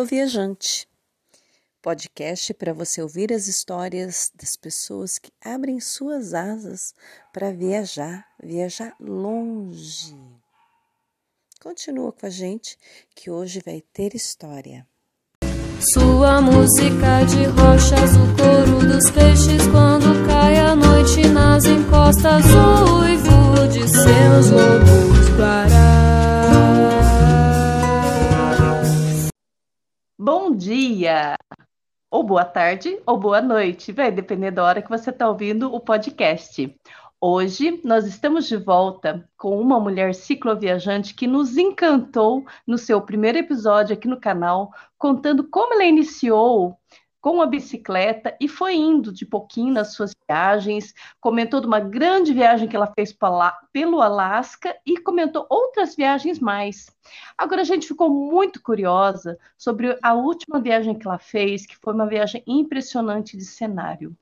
Cicloviajante. Podcast para você ouvir as histórias das pessoas que abrem suas asas para viajar, viajar longe. Continua com a gente que hoje vai ter história. Sua música de rochas, o coro dos peixes quando cai a noite nas encostas, o uivo de seus lobos guarás. Bom dia! Ou boa tarde, ou boa noite, vai depender da hora que você está ouvindo o podcast. Hoje nós estamos de volta com uma mulher cicloviajante que nos encantou no seu primeiro episódio aqui no canal, contando como ela iniciou com a bicicleta e foi indo de pouquinho nas suas viagens, comentou de uma grande viagem que ela fez pelo Alasca e comentou outras viagens mais. Agora a gente ficou muito curiosa sobre a última viagem que ela fez, que foi uma viagem impressionante de cenário.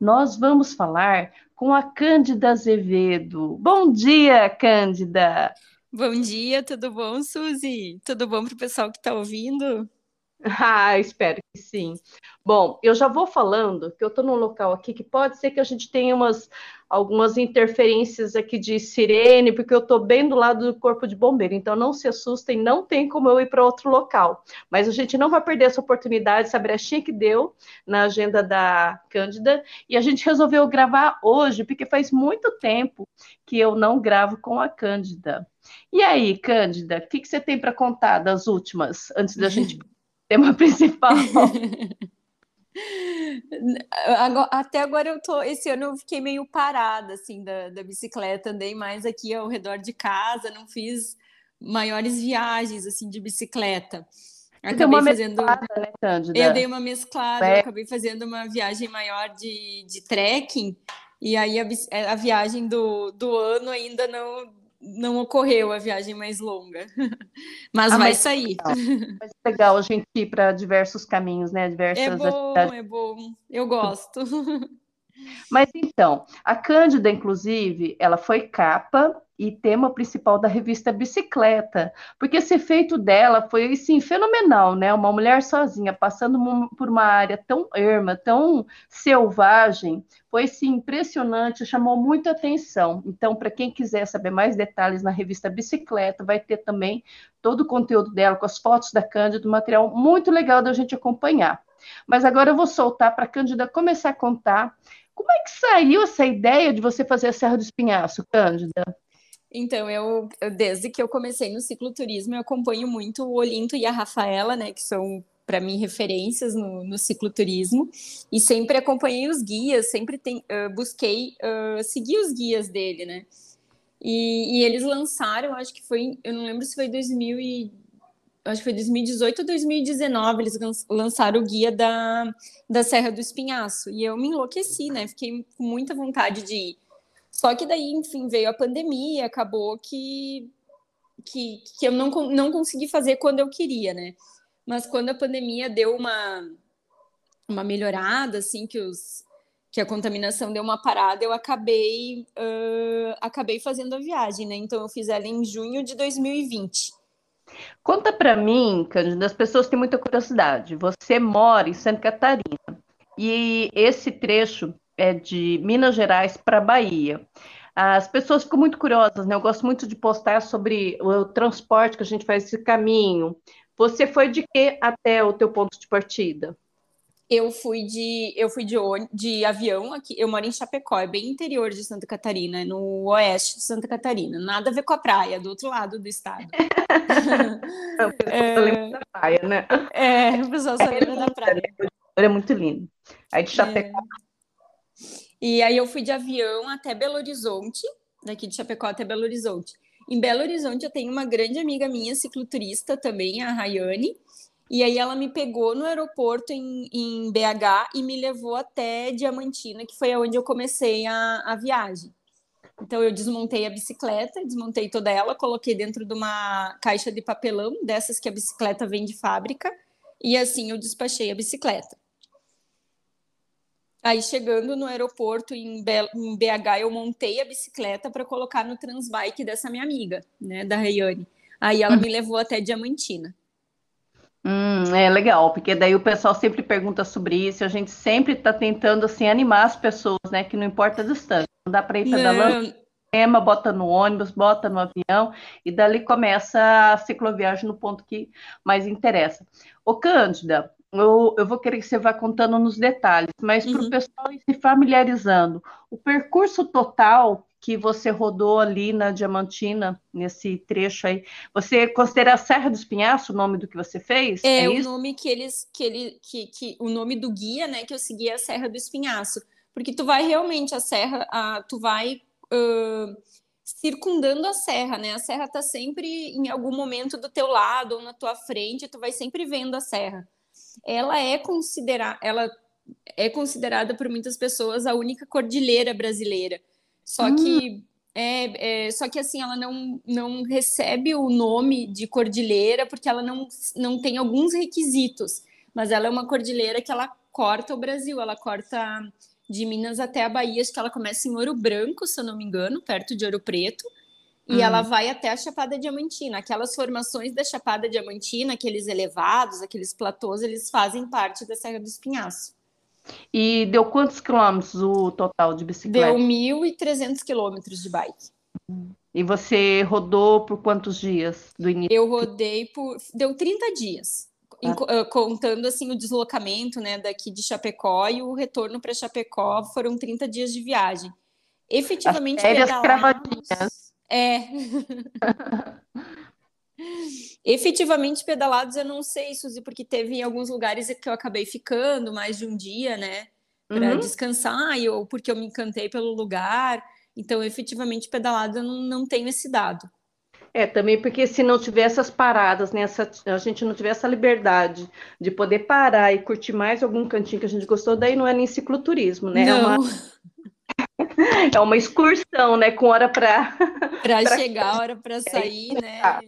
Nós vamos falar com a Cândida Azevedo. Bom dia, Cândida! Bom dia, tudo bom, Suzy? Tudo bom para o pessoal que está ouvindo? Ah, espero que sim. Bom, eu já vou falando que eu estou num local aqui que pode ser que a gente tenha umas, algumas interferências aqui de sirene, porque eu estou bem do lado do corpo de bombeiro, então não se assustem, não tem como eu ir para outro local. Mas a gente não vai perder essa oportunidade, essa brechinha que deu na agenda da Cândida, e a gente resolveu gravar hoje, porque faz muito tempo que eu não gravo com a Cândida. E aí, Cândida, o que, que você tem para contar das últimas, antes da gente tema principal. Até agora eu tô. Esse ano eu fiquei meio parada assim da, da bicicleta, andei mais aqui ao redor de casa, não fiz maiores viagens assim de bicicleta. Acabei fazendo. Né, eu dei uma mesclada, é. eu acabei fazendo uma viagem maior de, de trekking, e aí a, a viagem do, do ano ainda não não ocorreu a viagem mais longa, mas ah, vai mas sair. Legal. Mas é legal a gente ir para diversos caminhos, né? Diversas é bom, atividades. é bom. Eu gosto. Mas então, a Cândida, inclusive, ela foi capa e tema principal da revista Bicicleta, porque esse efeito dela foi assim fenomenal, né? Uma mulher sozinha passando por uma área tão erma, tão selvagem, foi assim, impressionante, chamou muita atenção. Então, para quem quiser saber mais detalhes na revista Bicicleta, vai ter também todo o conteúdo dela com as fotos da Cândida, material muito legal da gente acompanhar. Mas agora eu vou soltar para a Cândida começar a contar como é que saiu essa ideia de você fazer a Serra do Espinhaço, Cândida? Então, eu, desde que eu comecei no cicloturismo, eu acompanho muito o Olinto e a Rafaela, né, que são para mim referências no, no, cicloturismo e sempre acompanhei os guias, sempre tem, uh, busquei uh, seguir os guias dele, né? E, e, eles lançaram, acho que foi, eu não lembro se foi 2000 e, acho que foi 2018 ou 2019, eles lançaram o guia da, da Serra do Espinhaço e eu me enlouqueci, né? Fiquei com muita vontade de ir. Só que daí, enfim, veio a pandemia, acabou que, que, que eu não, não consegui fazer quando eu queria, né? Mas quando a pandemia deu uma, uma melhorada, assim, que os que a contaminação deu uma parada, eu acabei uh, acabei fazendo a viagem, né? Então eu fiz ela em junho de 2020. Conta para mim, Cândida, as pessoas têm muita curiosidade. Você mora em Santa Catarina e esse trecho é, de Minas Gerais para Bahia. As pessoas ficam muito curiosas, né? Eu gosto muito de postar sobre o transporte que a gente faz esse caminho. Você foi de que até o teu ponto de partida? Eu fui de eu fui de, de avião aqui. Eu moro em Chapecó, é bem interior de Santa Catarina, no oeste de Santa Catarina. Nada a ver com a praia, do outro lado do estado. é, da praia, né? É, o pessoal só lembra da praia. É muito lindo. Aí de Chapecó. É. E aí eu fui de avião até Belo Horizonte, daqui de Chapecó até Belo Horizonte. Em Belo Horizonte eu tenho uma grande amiga minha, cicloturista também, a Rayane, e aí ela me pegou no aeroporto em, em BH e me levou até Diamantina, que foi onde eu comecei a, a viagem. Então eu desmontei a bicicleta, desmontei toda ela, coloquei dentro de uma caixa de papelão, dessas que a bicicleta vem de fábrica, e assim eu despachei a bicicleta. Aí chegando no aeroporto em, BH, eu montei a bicicleta para colocar no transbike dessa minha amiga, né, da Rayane. Aí ela me levou até Diamantina. Hum, é legal, porque daí o pessoal sempre pergunta sobre isso, a gente sempre está tentando assim animar as pessoas, né? Que não importa a distância, não dá para ir pedalando, não. bota no ônibus, bota no avião, e dali começa a cicloviagem no ponto que mais interessa. Ô, Cândida, eu, eu vou querer que você vá contando nos detalhes, mas para o uhum. pessoal ir se familiarizando, o percurso total que você rodou ali na Diamantina, nesse trecho aí. Você considera a Serra do Espinhaço o nome do que você fez? É, é o nome que eles, que ele, que, que o nome do guia, né, que eu segui é a Serra do Espinhaço, porque tu vai realmente a serra, a, tu vai uh, circundando a serra, né? A serra tá sempre em algum momento do teu lado ou na tua frente, tu vai sempre vendo a serra. Ela é considerada, ela é considerada por muitas pessoas a única cordilheira brasileira. Só hum. que é, é, só que assim ela não, não recebe o nome de cordilheira porque ela não, não tem alguns requisitos, mas ela é uma cordilheira que ela corta o Brasil, ela corta de Minas até a Bahia, acho que ela começa em Ouro Branco, se eu não me engano, perto de Ouro Preto, e hum. ela vai até a Chapada Diamantina. Aquelas formações da Chapada Diamantina, aqueles elevados, aqueles platôs, eles fazem parte da Serra do Espinhaço. E deu quantos quilômetros o total de bicicleta? Deu 1.300 quilômetros de bike. E você rodou por quantos dias do início? Eu rodei por. Deu 30 dias. Ah. Contando assim o deslocamento né, daqui de Chapecó e o retorno para Chapecó foram 30 dias de viagem. Efetivamente, As pedalados... É. Efetivamente pedalados, eu não sei, Suzy, porque teve alguns lugares que eu acabei ficando mais de um dia, né? Para uhum. descansar, ou porque eu me encantei pelo lugar. Então, efetivamente pedalado, eu não, não tenho esse dado. É, também porque se não tivesse as paradas, né, essa, a gente não tivesse a liberdade de poder parar e curtir mais algum cantinho que a gente gostou, daí não é nem cicloturismo, né? Não. É uma, é uma excursão, né, com hora para... Para chegar, hora para sair, é, né?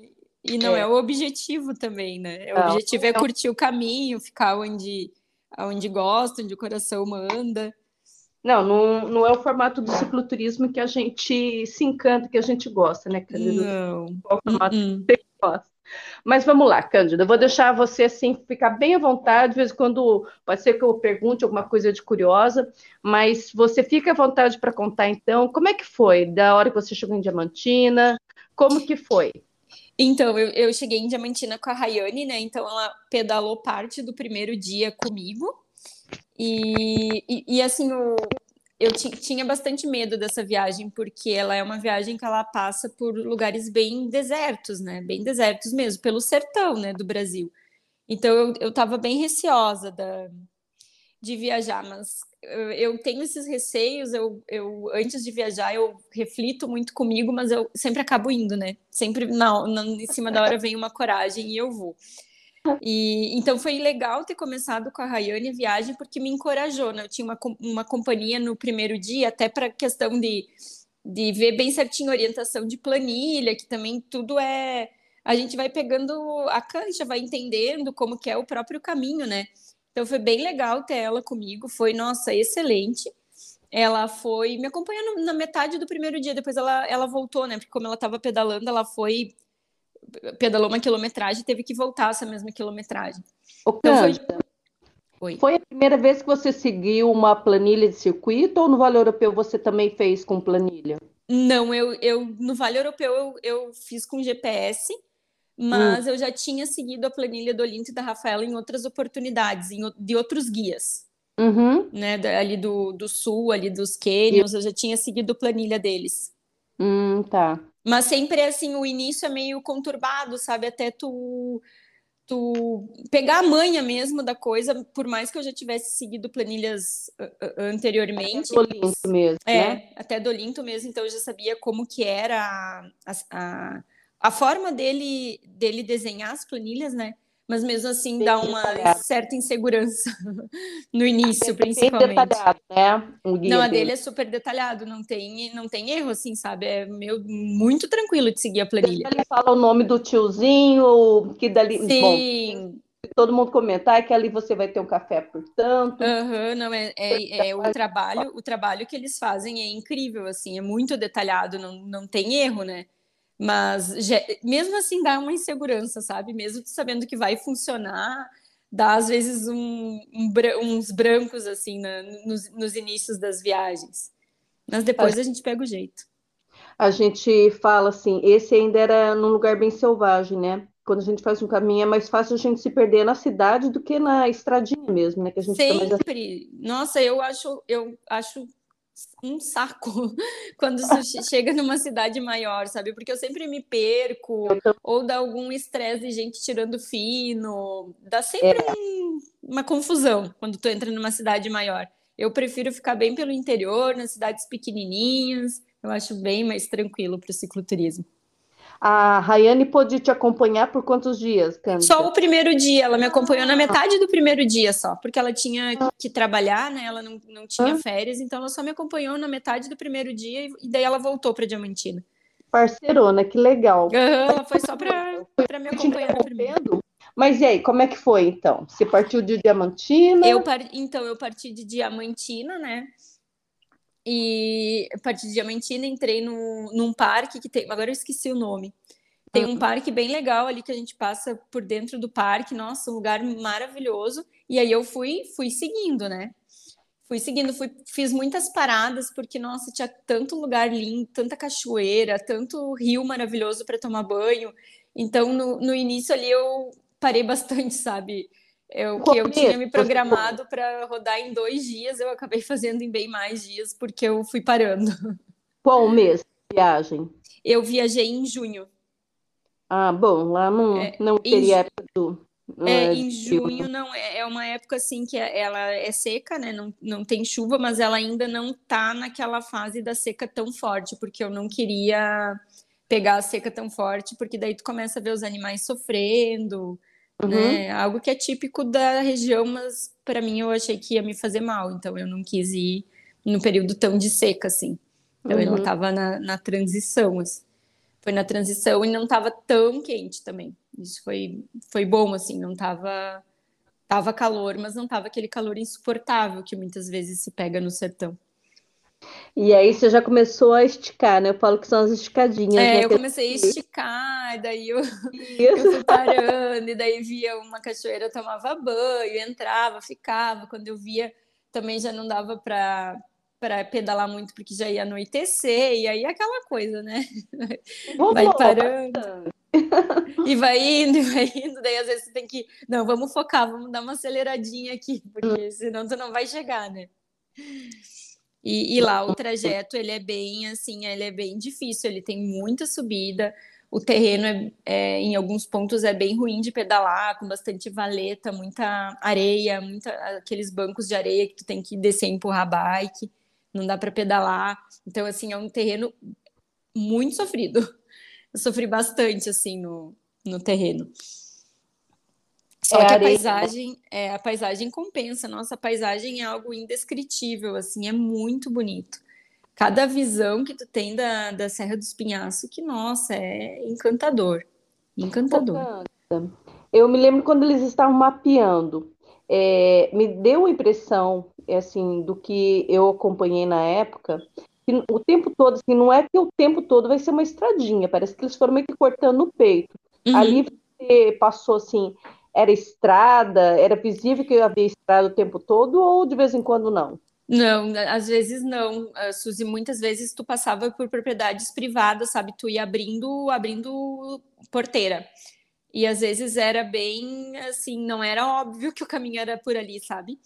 E não é. é. o objetivo também, né? O não, objetivo é curtir o caminho, ficar onde, onde gosta, onde o coração manda. Não, não, não é o formato do cicloturismo que a gente se encanta, que a gente gosta, né? Não. Qual formato uh -uh. que você gosta. Mas vamos lá, Cândida, eu vou deixar você assim ficar bem à vontade, de vez em quando pode ser que eu pergunte alguma coisa de curiosa, mas você fica à vontade para contar então, como é que foi da hora que você chegou em Diamantina, como que foi? Então, eu, eu cheguei em Diamantina com a Rayane, né? Então, ela pedalou parte do primeiro dia comigo. E, e, e assim, o, eu tinha bastante medo dessa viagem, porque ela é uma viagem que ela passa por lugares bem desertos, né? Bem desertos mesmo, pelo sertão, né, do Brasil. Então, eu, eu tava bem receosa da, de viajar, mas eu tenho esses receios, eu, eu antes de viajar eu reflito muito comigo, mas eu sempre acabo indo, né? Sempre na, na, em cima da hora vem uma coragem e eu vou. E então foi legal ter começado com a Rayane a viagem porque me encorajou, né? Eu tinha uma, uma companhia no primeiro dia, até para questão de, de ver bem certinho orientação de planilha, que também tudo é a gente vai pegando a cancha, vai entendendo como que é o próprio caminho, né? Então foi bem legal ter ela comigo, foi, nossa, excelente. Ela foi me acompanhando na metade do primeiro dia, depois ela, ela voltou, né? Porque como ela estava pedalando, ela foi pedalou uma quilometragem, teve que voltar essa mesma quilometragem. O então, foi... foi a primeira vez que você seguiu uma planilha de circuito ou no Vale Europeu você também fez com planilha? Não, eu, eu no Vale Europeu eu, eu fiz com GPS mas hum. eu já tinha seguido a planilha do Olinto e da Rafaela em outras oportunidades, em, de outros guias. Uhum. Né, ali do, do sul, ali dos Quênios, eu já tinha seguido a planilha deles. Hum, tá. Mas sempre assim, o início é meio conturbado, sabe? Até tu, tu pegar a manha mesmo da coisa, por mais que eu já tivesse seguido planilhas anteriormente. Até do Olinto mesmo, é, né? até do Olinto mesmo, então eu já sabia como que era a, a a forma dele, dele desenhar as planilhas, né? Mas mesmo assim bem dá uma detalhado. certa insegurança no início, é principalmente. Bem detalhado, né? não, a dele é super detalhado, não tem, não tem erro, assim, sabe? É meu, muito tranquilo de seguir a planilha. Ele fala o nome do tiozinho, que dali. Sim. Bom, todo mundo comentar é que ali você vai ter um café por tanto. Uhum, não é, é, é, o trabalho, o trabalho que eles fazem é incrível, assim, é muito detalhado, não, não tem erro, né? Mas mesmo assim dá uma insegurança, sabe? Mesmo sabendo que vai funcionar, dá às vezes um, um, uns brancos assim na, nos, nos, inícios das viagens. Mas depois a gente pega o jeito. A gente fala assim, esse ainda era num lugar bem selvagem, né? Quando a gente faz um caminho é mais fácil a gente se perder na cidade do que na estradinha mesmo, né? Que a gente Sempre. Mais... Nossa, eu acho, eu acho um saco quando chega numa cidade maior, sabe? Porque eu sempre me perco, ou dá algum estresse de gente tirando fino, dá sempre é. um, uma confusão quando tu entra numa cidade maior. Eu prefiro ficar bem pelo interior, nas cidades pequenininhas, eu acho bem mais tranquilo para o cicloturismo. A Rayane pôde te acompanhar por quantos dias, Cândida? Só o primeiro dia, ela me acompanhou na metade do primeiro dia só, porque ela tinha que trabalhar, né? Ela não, não tinha férias, então ela só me acompanhou na metade do primeiro dia e daí ela voltou para Diamantina. Parceirona, que legal. Uhum, ela foi só para me acompanhar no primeiro. Mas e aí, como é que foi então? Você partiu de Diamantina? Eu par... Então, eu parti de Diamantina, né? E a partir de Diamantina entrei no, num parque que tem. Agora eu esqueci o nome. Tem um parque bem legal ali que a gente passa por dentro do parque. Nossa, um lugar maravilhoso. E aí eu fui, fui seguindo, né? Fui seguindo, fui, fiz muitas paradas, porque, nossa, tinha tanto lugar lindo, tanta cachoeira, tanto rio maravilhoso para tomar banho. Então, no, no início ali, eu parei bastante, sabe? Eu, que eu tinha me programado para rodar em dois dias, eu acabei fazendo em bem mais dias, porque eu fui parando. Qual mês de viagem? Eu viajei em junho. Ah, bom, lá não, é, não teria época do. É, é, em junho não é, é uma época assim que é, ela é seca, né? Não, não tem chuva, mas ela ainda não tá naquela fase da seca tão forte, porque eu não queria pegar a seca tão forte, porque daí tu começa a ver os animais sofrendo, uhum. né? Algo que é típico da região, mas para mim eu achei que ia me fazer mal, então eu não quis ir no período tão de seca assim. Então uhum. ela estava na, na transição, assim. foi na transição e não estava tão quente também. Isso foi, foi bom, assim, não estava tava calor, mas não estava aquele calor insuportável que muitas vezes se pega no sertão. E aí você já começou a esticar, né? Eu falo que são as esticadinhas. É, né? eu comecei a esticar, daí eu, eu fui parando, e daí via uma cachoeira, eu tomava banho, entrava, ficava. Quando eu via, também já não dava para para pedalar muito porque já ia anoitecer, e aí aquela coisa, né? Vai parando. e vai indo, e vai indo, daí às vezes você tem que, não, vamos focar, vamos dar uma aceleradinha aqui, porque senão tu não vai chegar, né? E, e, lá o trajeto ele é bem assim, ele é bem difícil, ele tem muita subida, o terreno é, é, em alguns pontos é bem ruim de pedalar, com bastante valeta, muita areia, muita, aqueles bancos de areia que tu tem que descer e empurrar bike, não dá para pedalar. Então, assim, é um terreno muito sofrido. Eu sofri bastante, assim, no, no terreno. Só é que a paisagem, é, a paisagem compensa. Nossa, a paisagem é algo indescritível, assim, é muito bonito. Cada visão que tu tem da, da Serra do Espinhaço, que, nossa, é encantador. Encantador. Eu me lembro quando eles estavam mapeando, é, me deu a impressão, é, assim, do que eu acompanhei na época, que o tempo todo, assim, não é que o tempo todo vai ser uma estradinha, parece que eles foram meio que cortando o peito. Uhum. Ali você passou, assim, era estrada? Era visível que havia estrada o tempo todo ou de vez em quando não? Não, às vezes não, uh, Suzy. Muitas vezes tu passava por propriedades privadas, sabe? Tu ia abrindo, abrindo porteira. E às vezes era bem assim, não era óbvio que o caminho era por ali, sabe?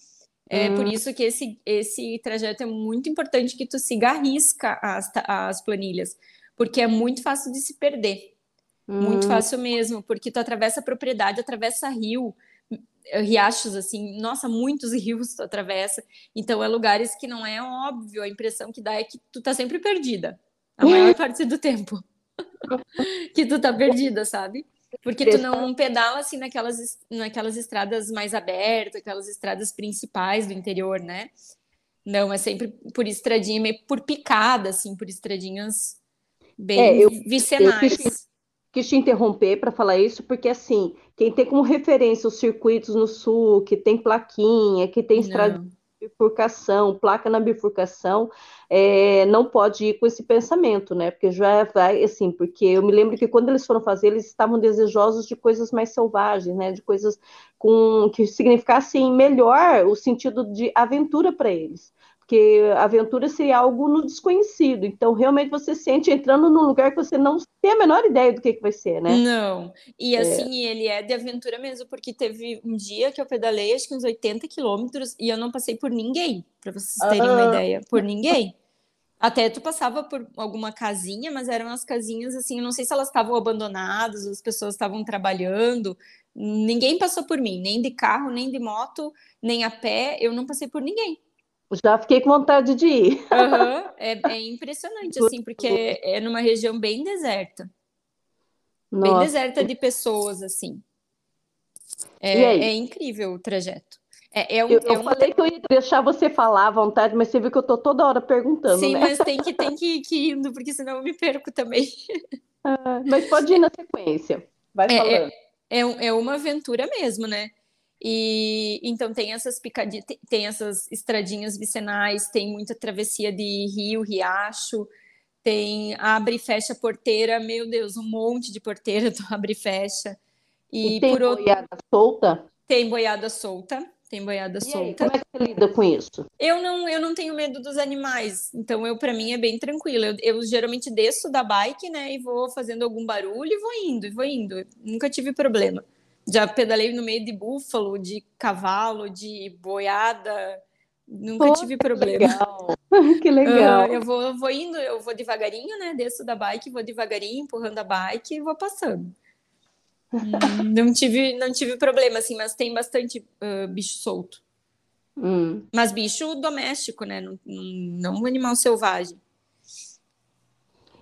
É hum. por isso que esse, esse trajeto é muito importante que tu siga a risca as, as planilhas, porque é muito fácil de se perder. Muito hum. fácil mesmo, porque tu atravessa a propriedade, atravessa rio, eh, riachos assim, nossa, muitos rios tu atravessa. Então é lugares que não é óbvio, a impressão que dá é que tu tá sempre perdida. A maior parte do tempo. que tu tá perdida, sabe? Porque tu não pedala assim naquelas, naquelas estradas mais abertas, aquelas estradas principais do interior, né? Não, é sempre por estradinha, meio por picada, assim, por estradinhas bem é, eu, vicenais. Eu fiz, quis te interromper para falar isso, porque assim, quem tem como referência os circuitos no sul, que tem plaquinha, que tem estrada bifurcação, placa na bifurcação, é, não pode ir com esse pensamento, né? Porque já vai assim, porque eu me lembro que quando eles foram fazer, eles estavam desejosos de coisas mais selvagens, né? De coisas com que significassem melhor o sentido de aventura para eles porque a aventura seria algo no desconhecido. Então, realmente você sente entrando num lugar que você não tem a menor ideia do que, que vai ser, né? Não. E assim, é. ele é de aventura mesmo, porque teve um dia que eu pedalei, acho que uns 80 quilômetros, e eu não passei por ninguém, para vocês terem uma ideia. Por ninguém. Até tu passava por alguma casinha, mas eram as casinhas assim, eu não sei se elas estavam abandonadas, as pessoas estavam trabalhando. Ninguém passou por mim, nem de carro, nem de moto, nem a pé, eu não passei por ninguém. Já fiquei com vontade de ir. Uhum. É, é, impressionante, assim, porque é numa região bem deserta. Nossa. Bem deserta de pessoas, assim. É, é incrível o trajeto. É, é um, eu, eu é falei que eu ia deixar você falar à vontade, mas você viu que eu tô toda hora perguntando. Sim, né? mas tem que, tem que, que ir indo, porque senão eu me perco também. Ah, mas pode ir na sequência. Vai é, falando. É, é, uma aventura mesmo, né? E então tem essas picadinhas, tem essas estradinhas vicinais, tem muita travessia de rio, riacho, tem abre e fecha porteira, meu Deus, um monte de porteira do abre e fecha. E, e tem outro... boiada solta? Tem boiada solta, tem boiada e solta. Aí, como é que você lida com isso? Eu não, eu não tenho medo dos animais, então eu para mim é bem tranquilo. Eu, eu, geralmente desço da bike, né, e vou fazendo algum barulho e vou indo, e vou indo. Nunca tive problema. Já pedalei no meio de búfalo, de cavalo, de boiada. Nunca Pô, tive problema. Legal. que legal. Uh, eu, vou, eu vou indo, eu vou devagarinho, né? Desço da bike, vou devagarinho, empurrando a bike e vou passando. Hum, não tive, não tive problema, assim, mas tem bastante uh, bicho solto. Hum. Mas bicho doméstico, né? Não, não um animal selvagem.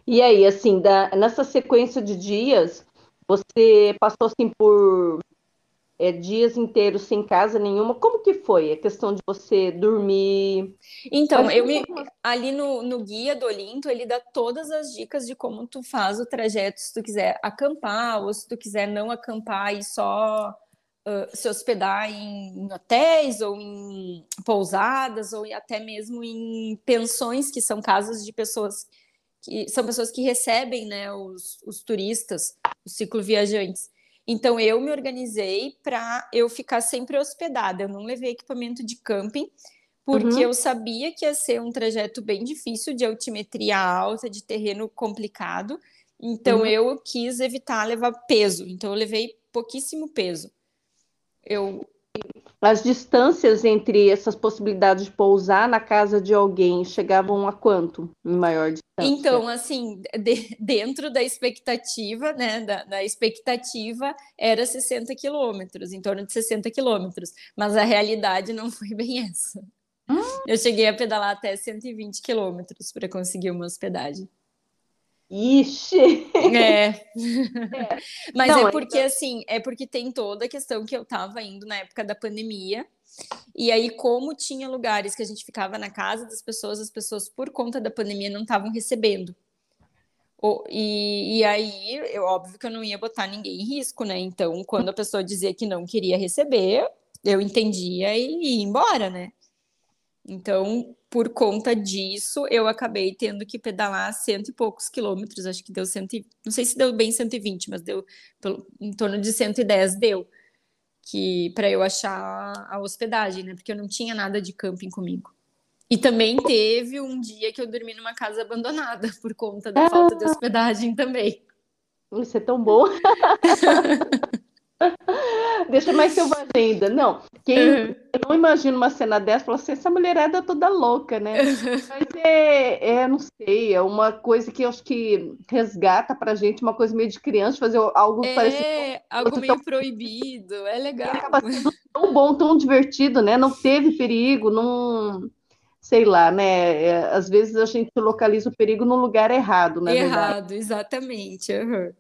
E aí, assim, da, nessa sequência de dias, você passou assim por é, dias inteiros sem casa nenhuma. Como que foi a questão de você dormir? Então, eu me, ali no, no guia do Olinto, ele dá todas as dicas de como tu faz o trajeto, se tu quiser acampar ou se tu quiser não acampar e só uh, se hospedar em, em hotéis ou em pousadas ou até mesmo em pensões, que são casas de pessoas que são pessoas que recebem né, os, os turistas, os cicloviajantes. Então eu me organizei para eu ficar sempre hospedada. Eu não levei equipamento de camping, porque uhum. eu sabia que ia ser um trajeto bem difícil de altimetria alta, de terreno complicado. Então uhum. eu quis evitar levar peso. Então eu levei pouquíssimo peso. Eu as distâncias entre essas possibilidades de pousar na casa de alguém chegavam a quanto em maior distância? Então, assim, de, dentro da expectativa, né, da, da, expectativa era 60 quilômetros, em torno de 60 quilômetros, mas a realidade não foi bem essa. Hum? Eu cheguei a pedalar até 120 quilômetros para conseguir uma hospedagem. Ixi! É. é. Mas Não, é porque, então... assim, é porque tem toda a questão que eu estava indo na época da pandemia. E aí, como tinha lugares que a gente ficava na casa das pessoas, as pessoas, por conta da pandemia, não estavam recebendo. E, e aí, eu, óbvio que eu não ia botar ninguém em risco, né? Então, quando a pessoa dizia que não queria receber, eu entendia e ia embora, né? Então, por conta disso, eu acabei tendo que pedalar cento e poucos quilômetros, acho que deu cento, e, não sei se deu bem 120, mas deu pelo, em torno de 110 deu, que para eu achar a hospedagem, né? Porque eu não tinha nada de camping comigo. E também teve um dia que eu dormi numa casa abandonada por conta da falta de hospedagem também. Isso é tão bom. Deixa mais selvagem ainda. Não, quem uhum. não imagino uma cena dessa, fala assim, essa mulherada é toda louca, né? Mas é, é, não sei, é uma coisa que eu acho que resgata pra gente uma coisa meio de criança, fazer algo é, parecido. algo meio tão... proibido, é legal. E acaba sendo tão bom, tão divertido, né? Não teve perigo, não sei lá, né? É, às vezes a gente localiza o perigo no lugar errado, né? Errado, exatamente. Uhum.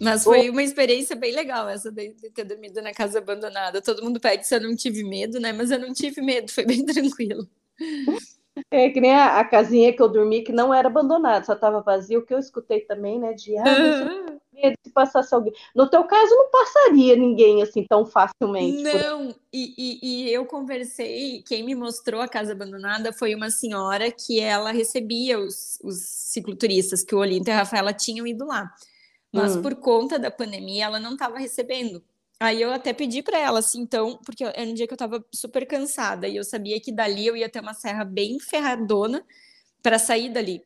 Mas foi uma experiência bem legal essa de, ter dormido na casa abandonada. Todo mundo pede se eu não tive medo, né? Mas eu não tive medo, foi bem tranquilo. É que nem a, a casinha que eu dormi, que não era abandonada, só estava vazio, o que eu escutei também, né? De ah, medo se passasse alguém. No teu caso, não passaria ninguém assim tão facilmente. Não, e, e, e, eu conversei, quem me mostrou a casa abandonada foi uma senhora que ela recebia os, os cicloturistas, que o Olinto e a Rafaela tinham ido lá. Mas hum. por conta da pandemia, ela não estava recebendo. Aí eu até pedi para ela, assim, então, porque era um dia que eu estava super cansada e eu sabia que dali eu ia ter uma serra bem ferradona para sair dali.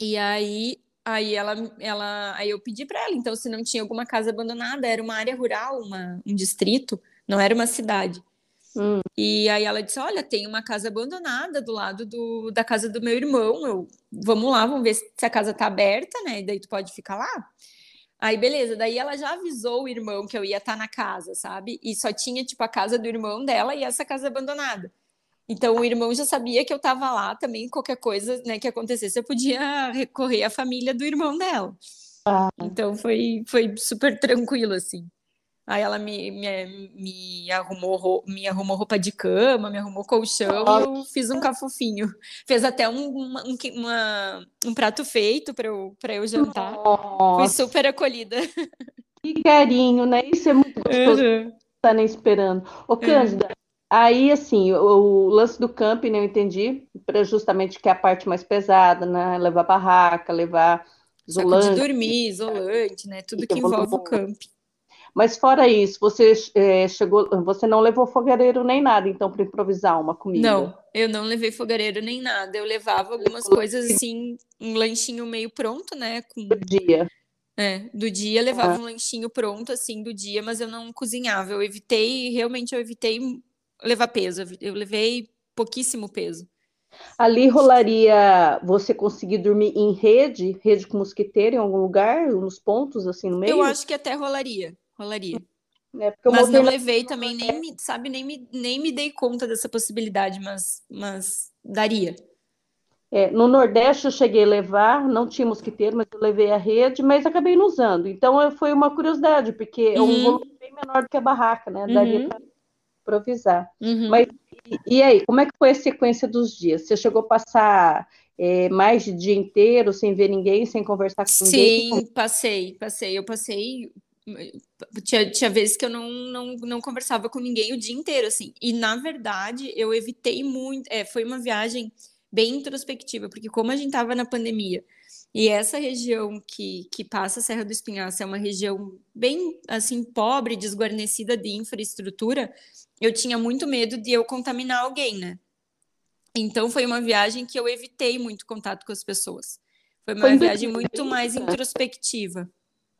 E aí, aí ela, ela, aí eu pedi para ela, então, se não tinha alguma casa abandonada, era uma área rural, uma, um distrito, não era uma cidade. Hum. E aí ela disse: Olha, tem uma casa abandonada do lado do, da casa do meu irmão. Eu, vamos lá, vamos ver se a casa tá aberta, né? E daí tu pode ficar lá. Aí, beleza, daí ela já avisou o irmão que eu ia estar tá na casa, sabe? E só tinha, tipo, a casa do irmão dela e essa casa abandonada. Então, o irmão já sabia que eu estava lá também, qualquer coisa né, que acontecesse, eu podia recorrer à família do irmão dela. Ah. Então, foi, foi super tranquilo, assim. Aí ela me, me, me, arrumou, me arrumou roupa de cama, me arrumou colchão e eu fiz um cafofinho. Fez até um, uma, um, uma, um prato feito para eu, eu jantar. Nossa. Fui super acolhida. Que carinho, né? Isso é muito gostoso. Uhum. Tá nem esperando. Ô, Cândida, uhum. aí assim, o, o, lance do camping, né, eu entendi, para justamente que é a parte mais pesada, né? Levar barraca, levar isolante. Saco de dormir, isolante, né? Tudo que envolve o camping. Mas fora isso, você é, chegou, você não levou fogareiro nem nada, então, para improvisar uma comida? Não, eu não levei fogareiro nem nada. Eu levava algumas coisas assim, um lanchinho meio pronto, né? Com... Do dia. É, do dia levava ah. um lanchinho pronto, assim, do dia, mas eu não cozinhava. Eu evitei, realmente eu evitei levar peso. Eu levei pouquíssimo peso. Ali rolaria você conseguir dormir em rede, rede com mosquiteiro em algum lugar, nos pontos, assim, no meio? Eu acho que até rolaria rolaria. É, mas não levei também, nem me, sabe, nem me, nem me dei conta dessa possibilidade, mas, mas daria. É, no Nordeste eu cheguei a levar, não tinha mosquiteiro, mas eu levei a rede, mas acabei não usando. Então foi uma curiosidade, porque uhum. é um uhum. volume bem menor do que a barraca, né? Daria uhum. para improvisar. Uhum. Mas e, e, aí, como é que foi a sequência dos dias? Você chegou a passar é, mais de dia inteiro sem ver ninguém, sem conversar com Sim, ninguém? Sim, passei, passei. Eu passei tinha, tinha vezes que eu não, não, não conversava com ninguém o dia inteiro, assim. E, na verdade, eu evitei muito. É, foi uma viagem bem introspectiva, porque como a gente estava na pandemia, e essa região que, que passa a Serra do Espinhaço é uma região bem, assim, pobre, desguarnecida de infraestrutura, eu tinha muito medo de eu contaminar alguém, né? Então, foi uma viagem que eu evitei muito contato com as pessoas. Foi uma foi viagem muito mais introspectiva.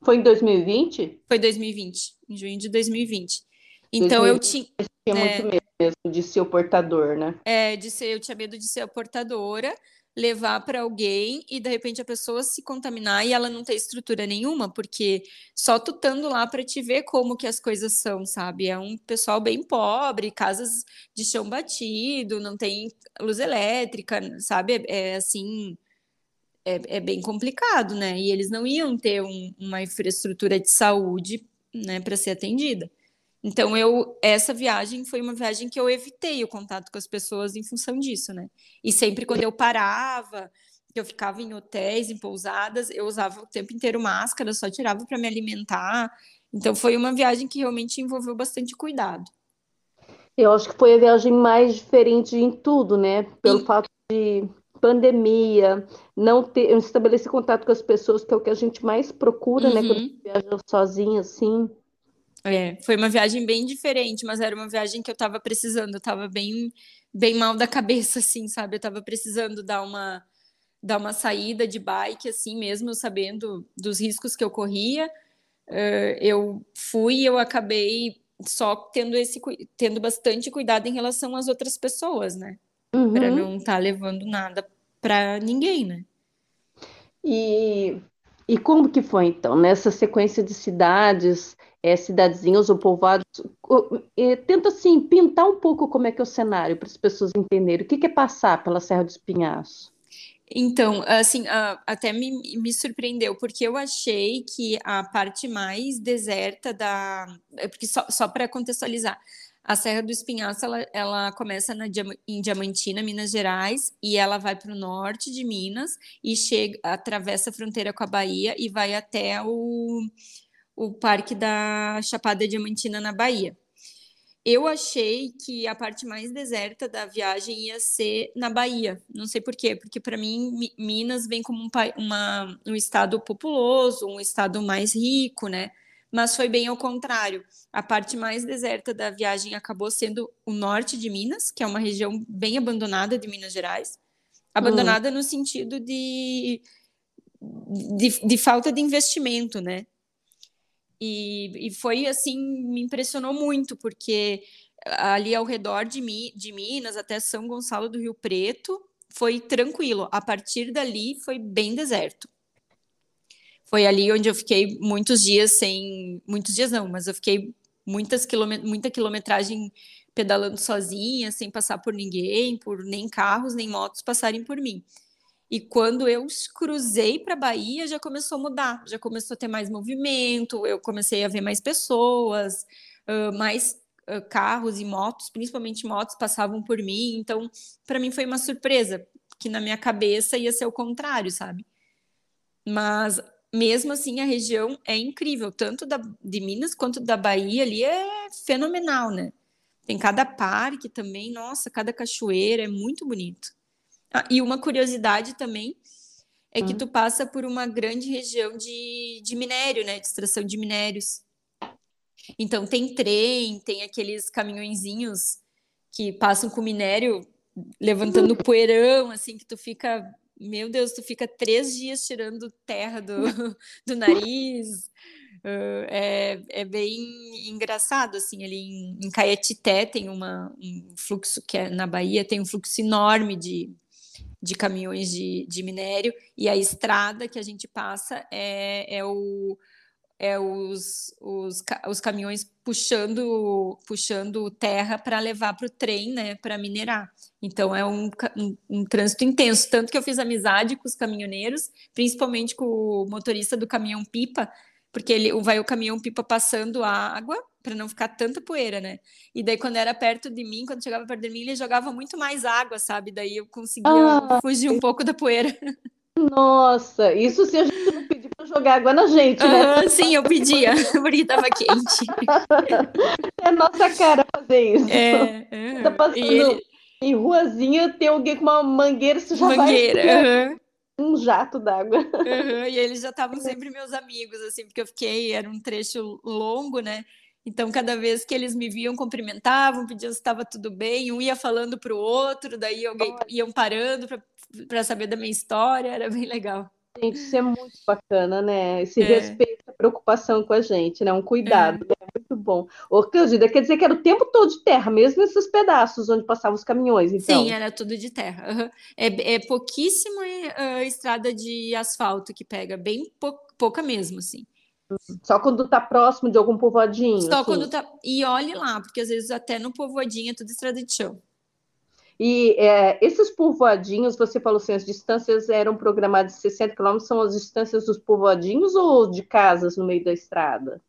Foi em 2020? Foi 2020, em junho de 2020. Então 2020, eu tinha. tinha muito é, medo mesmo de ser o portador, né? É, de ser, eu tinha medo de ser a portadora, levar para alguém e de repente a pessoa se contaminar e ela não ter estrutura nenhuma, porque só tu estando lá para te ver como que as coisas são, sabe? É um pessoal bem pobre, casas de chão batido, não tem luz elétrica, sabe? É, é assim é, é bem complicado, né? E eles não iam ter um, uma infraestrutura de saúde, né, para ser atendida. Então eu essa viagem foi uma viagem que eu evitei o contato com as pessoas em função disso, né? E sempre quando eu parava, que eu ficava em hotéis, em pousadas, eu usava o tempo inteiro máscara, só tirava para me alimentar. Então foi uma viagem que realmente envolveu bastante cuidado. Eu acho que foi a viagem mais diferente em tudo, né? Pelo e... fato de pandemia, não ter, estabelecer contato com as pessoas, que é o que a gente mais procura, uhum. né? Quando uhum. viaja sozinha, assim. É, foi uma viagem bem diferente, mas era uma viagem que eu tava precisando, eu tava bem, bem mal da cabeça, assim, sabe? Eu tava precisando dar uma, dar uma saída de bike, assim, mesmo sabendo dos riscos que eu corria. Uh, eu fui e eu acabei só tendo esse tendo bastante cuidado em relação às outras pessoas, né? Uhum. para não estar tá levando nada para ninguém, né? E, e como que foi então nessa sequência de cidades, é, cidadezinhas ou povoados? É, tenta assim pintar um pouco como é que é o cenário para as pessoas entenderem o que, que é passar pela Serra do Espinhaço. Então, assim, até me, me surpreendeu, porque eu achei que a parte mais deserta da. É, porque só, só para contextualizar, A Serra do Espinhaço, ela, ela começa na, em Diamantina, Minas Gerais, e ela vai para o norte de Minas e chega, atravessa a fronteira com a Bahia e vai até o, o Parque da Chapada Diamantina, na Bahia. Eu achei que a parte mais deserta da viagem ia ser na Bahia. Não sei por quê, porque para mim Minas vem como um, uma, um estado populoso, um estado mais rico, né? Mas foi bem ao contrário. A parte mais deserta da viagem acabou sendo o norte de Minas, que é uma região bem abandonada de Minas Gerais. Abandonada no sentido de, de, de falta de investimento, né? E, e foi assim, me impressionou muito, porque ali ao redor de, Mi, de Minas, até São Gonçalo do Rio Preto, foi tranquilo. A partir dali foi bem deserto. Foi ali onde eu fiquei muitos dias sem. Muitos dias não, mas eu fiquei muitas quilômet muita quilometragem pedalando sozinha, sem passar por ninguém, por nem carros, nem motos passarem por mim. E quando eu cruzei para a Bahia, já começou a mudar, já começou a ter mais movimento, eu comecei a ver mais pessoas, mais carros e motos, principalmente motos, passavam por mim. Então, para mim foi uma surpresa, que na minha cabeça ia ser o contrário, sabe? Mas mesmo assim, a região é incrível, tanto da, de Minas quanto da Bahia ali é fenomenal, né? Tem cada parque também, nossa, cada cachoeira é muito bonito. Ah, e uma curiosidade também é que hum. tu passa por uma grande região de, de minério, né? De extração de minérios. Então tem trem, tem aqueles caminhõezinhos que passam com minério levantando poeirão, assim, que tu fica, meu Deus, tu fica três dias tirando terra do, do nariz. Uh, é, é bem engraçado, assim, ali em, em Caetité tem uma, um fluxo, que é na Bahia, tem um fluxo enorme de, de caminhões de, de minério, e a estrada que a gente passa é, é, o, é os, os, os caminhões puxando, puxando terra para levar para o trem, né, para minerar. Então é um, um, um, trânsito intenso, tanto que eu fiz amizade com os caminhoneiros, principalmente com o motorista do caminhão pipa, porque ele vai o caminhão pipa passando água para não ficar tanta poeira, né? E daí quando era perto de mim, quando chegava perto de mim, ele jogava muito mais água, sabe? Daí eu conseguia ah, fugir um pouco da poeira. Nossa, isso se a gente não pedir para jogar água na gente, né? Sim, eu pedia, porque estava quente. É nossa cara fazer isso. É, uh, tá passando ele... em ruazinha, tem alguém com uma mangueira, você já mangueira, vai... Um jato d'água. Uhum, e eles já estavam sempre meus amigos, assim, porque eu fiquei, era um trecho longo, né? Então, cada vez que eles me viam, cumprimentavam, pediam se estava tudo bem, um ia falando para o outro, daí alguém iam parando para saber da minha história, era bem legal. Gente, isso é muito bacana, né? Esse é. respeito, a preocupação com a gente, né? Um cuidado, é, é muito bom. Ô, Cândida, quer dizer que era o tempo todo de terra, mesmo esses pedaços onde passavam os caminhões, então? Sim, era tudo de terra. Uhum. É, é pouquíssima uh, estrada de asfalto que pega, bem pou, pouca mesmo, assim. Só quando está próximo de algum povoadinho? Só assim. quando tá. E olhe lá, porque às vezes até no povoadinho é tudo estrada de chão. E é, esses povoadinhos, você falou assim, as distâncias eram programadas de 60 quilômetros, são as distâncias dos povoadinhos ou de casas no meio da estrada?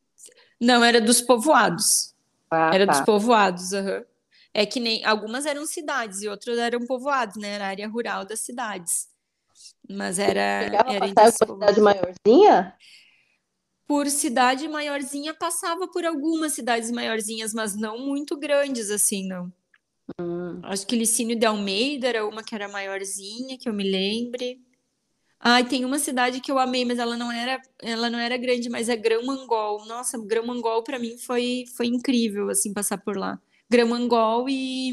Não, era dos povoados. Ah, era tá. dos povoados, uhum. É que nem algumas eram cidades e outras eram povoados, né? Era área rural das cidades. Mas era. era a cidade maiorzinha? Por cidade maiorzinha, passava por algumas cidades maiorzinhas, mas não muito grandes assim, não. Hum. Acho que Licínio de Almeida era uma que era maiorzinha, que eu me lembre. Ah, tem uma cidade que eu amei, mas ela não era, ela não era grande, mas é Grão Mangol. Nossa, Grão Mangol para mim foi, foi incrível assim passar por lá. Grão Mangol e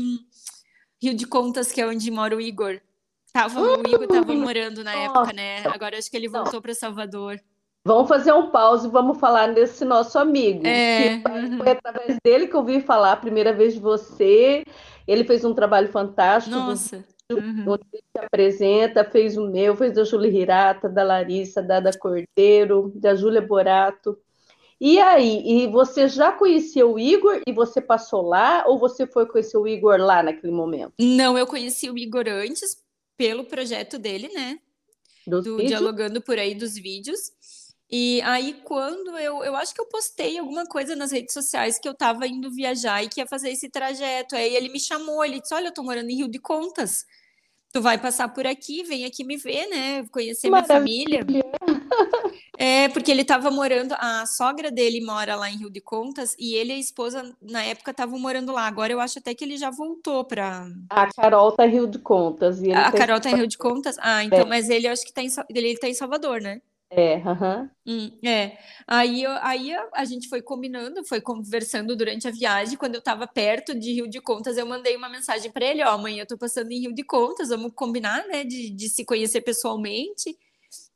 Rio de Contas, que é onde mora o Igor. Tava, o Igor tava morando na época, né? Agora acho que ele voltou para Salvador. Vamos fazer um pause e vamos falar desse nosso amigo. É. Foi através dele que eu ouvi falar a primeira vez de você. Ele fez um trabalho fantástico. Nossa. Uhum. Onde ele se apresenta, fez o meu, fez da Júlia Hirata, da Larissa, da Ada Cordeiro, da Júlia Borato. E aí, e você já conhecia o Igor e você passou lá, ou você foi conhecer o Igor lá naquele momento? Não, eu conheci o Igor antes, pelo projeto dele, né? do Dialogando por aí dos vídeos. E aí, quando eu, eu acho que eu postei alguma coisa nas redes sociais que eu tava indo viajar e que ia fazer esse trajeto. Aí ele me chamou, ele disse: Olha, eu tô morando em Rio de Contas. Tu vai passar por aqui, vem aqui me ver, né? Conhecer Maravilha. minha família. É, porque ele estava morando, a sogra dele mora lá em Rio de Contas e ele e a esposa, na época, estavam morando lá. Agora eu acho até que ele já voltou para. A Carol tá em Rio de Contas. E a tá Carol tá em Rio de Contas? Ah, então, é. mas ele acho que tá em, ele, ele tá em Salvador, né? É, aham. Hum, é. Aí, eu, aí a gente foi combinando, foi conversando durante a viagem. Quando eu estava perto de Rio de Contas, eu mandei uma mensagem para ele: Ó, amanhã eu tô passando em Rio de Contas, vamos combinar, né, de, de se conhecer pessoalmente.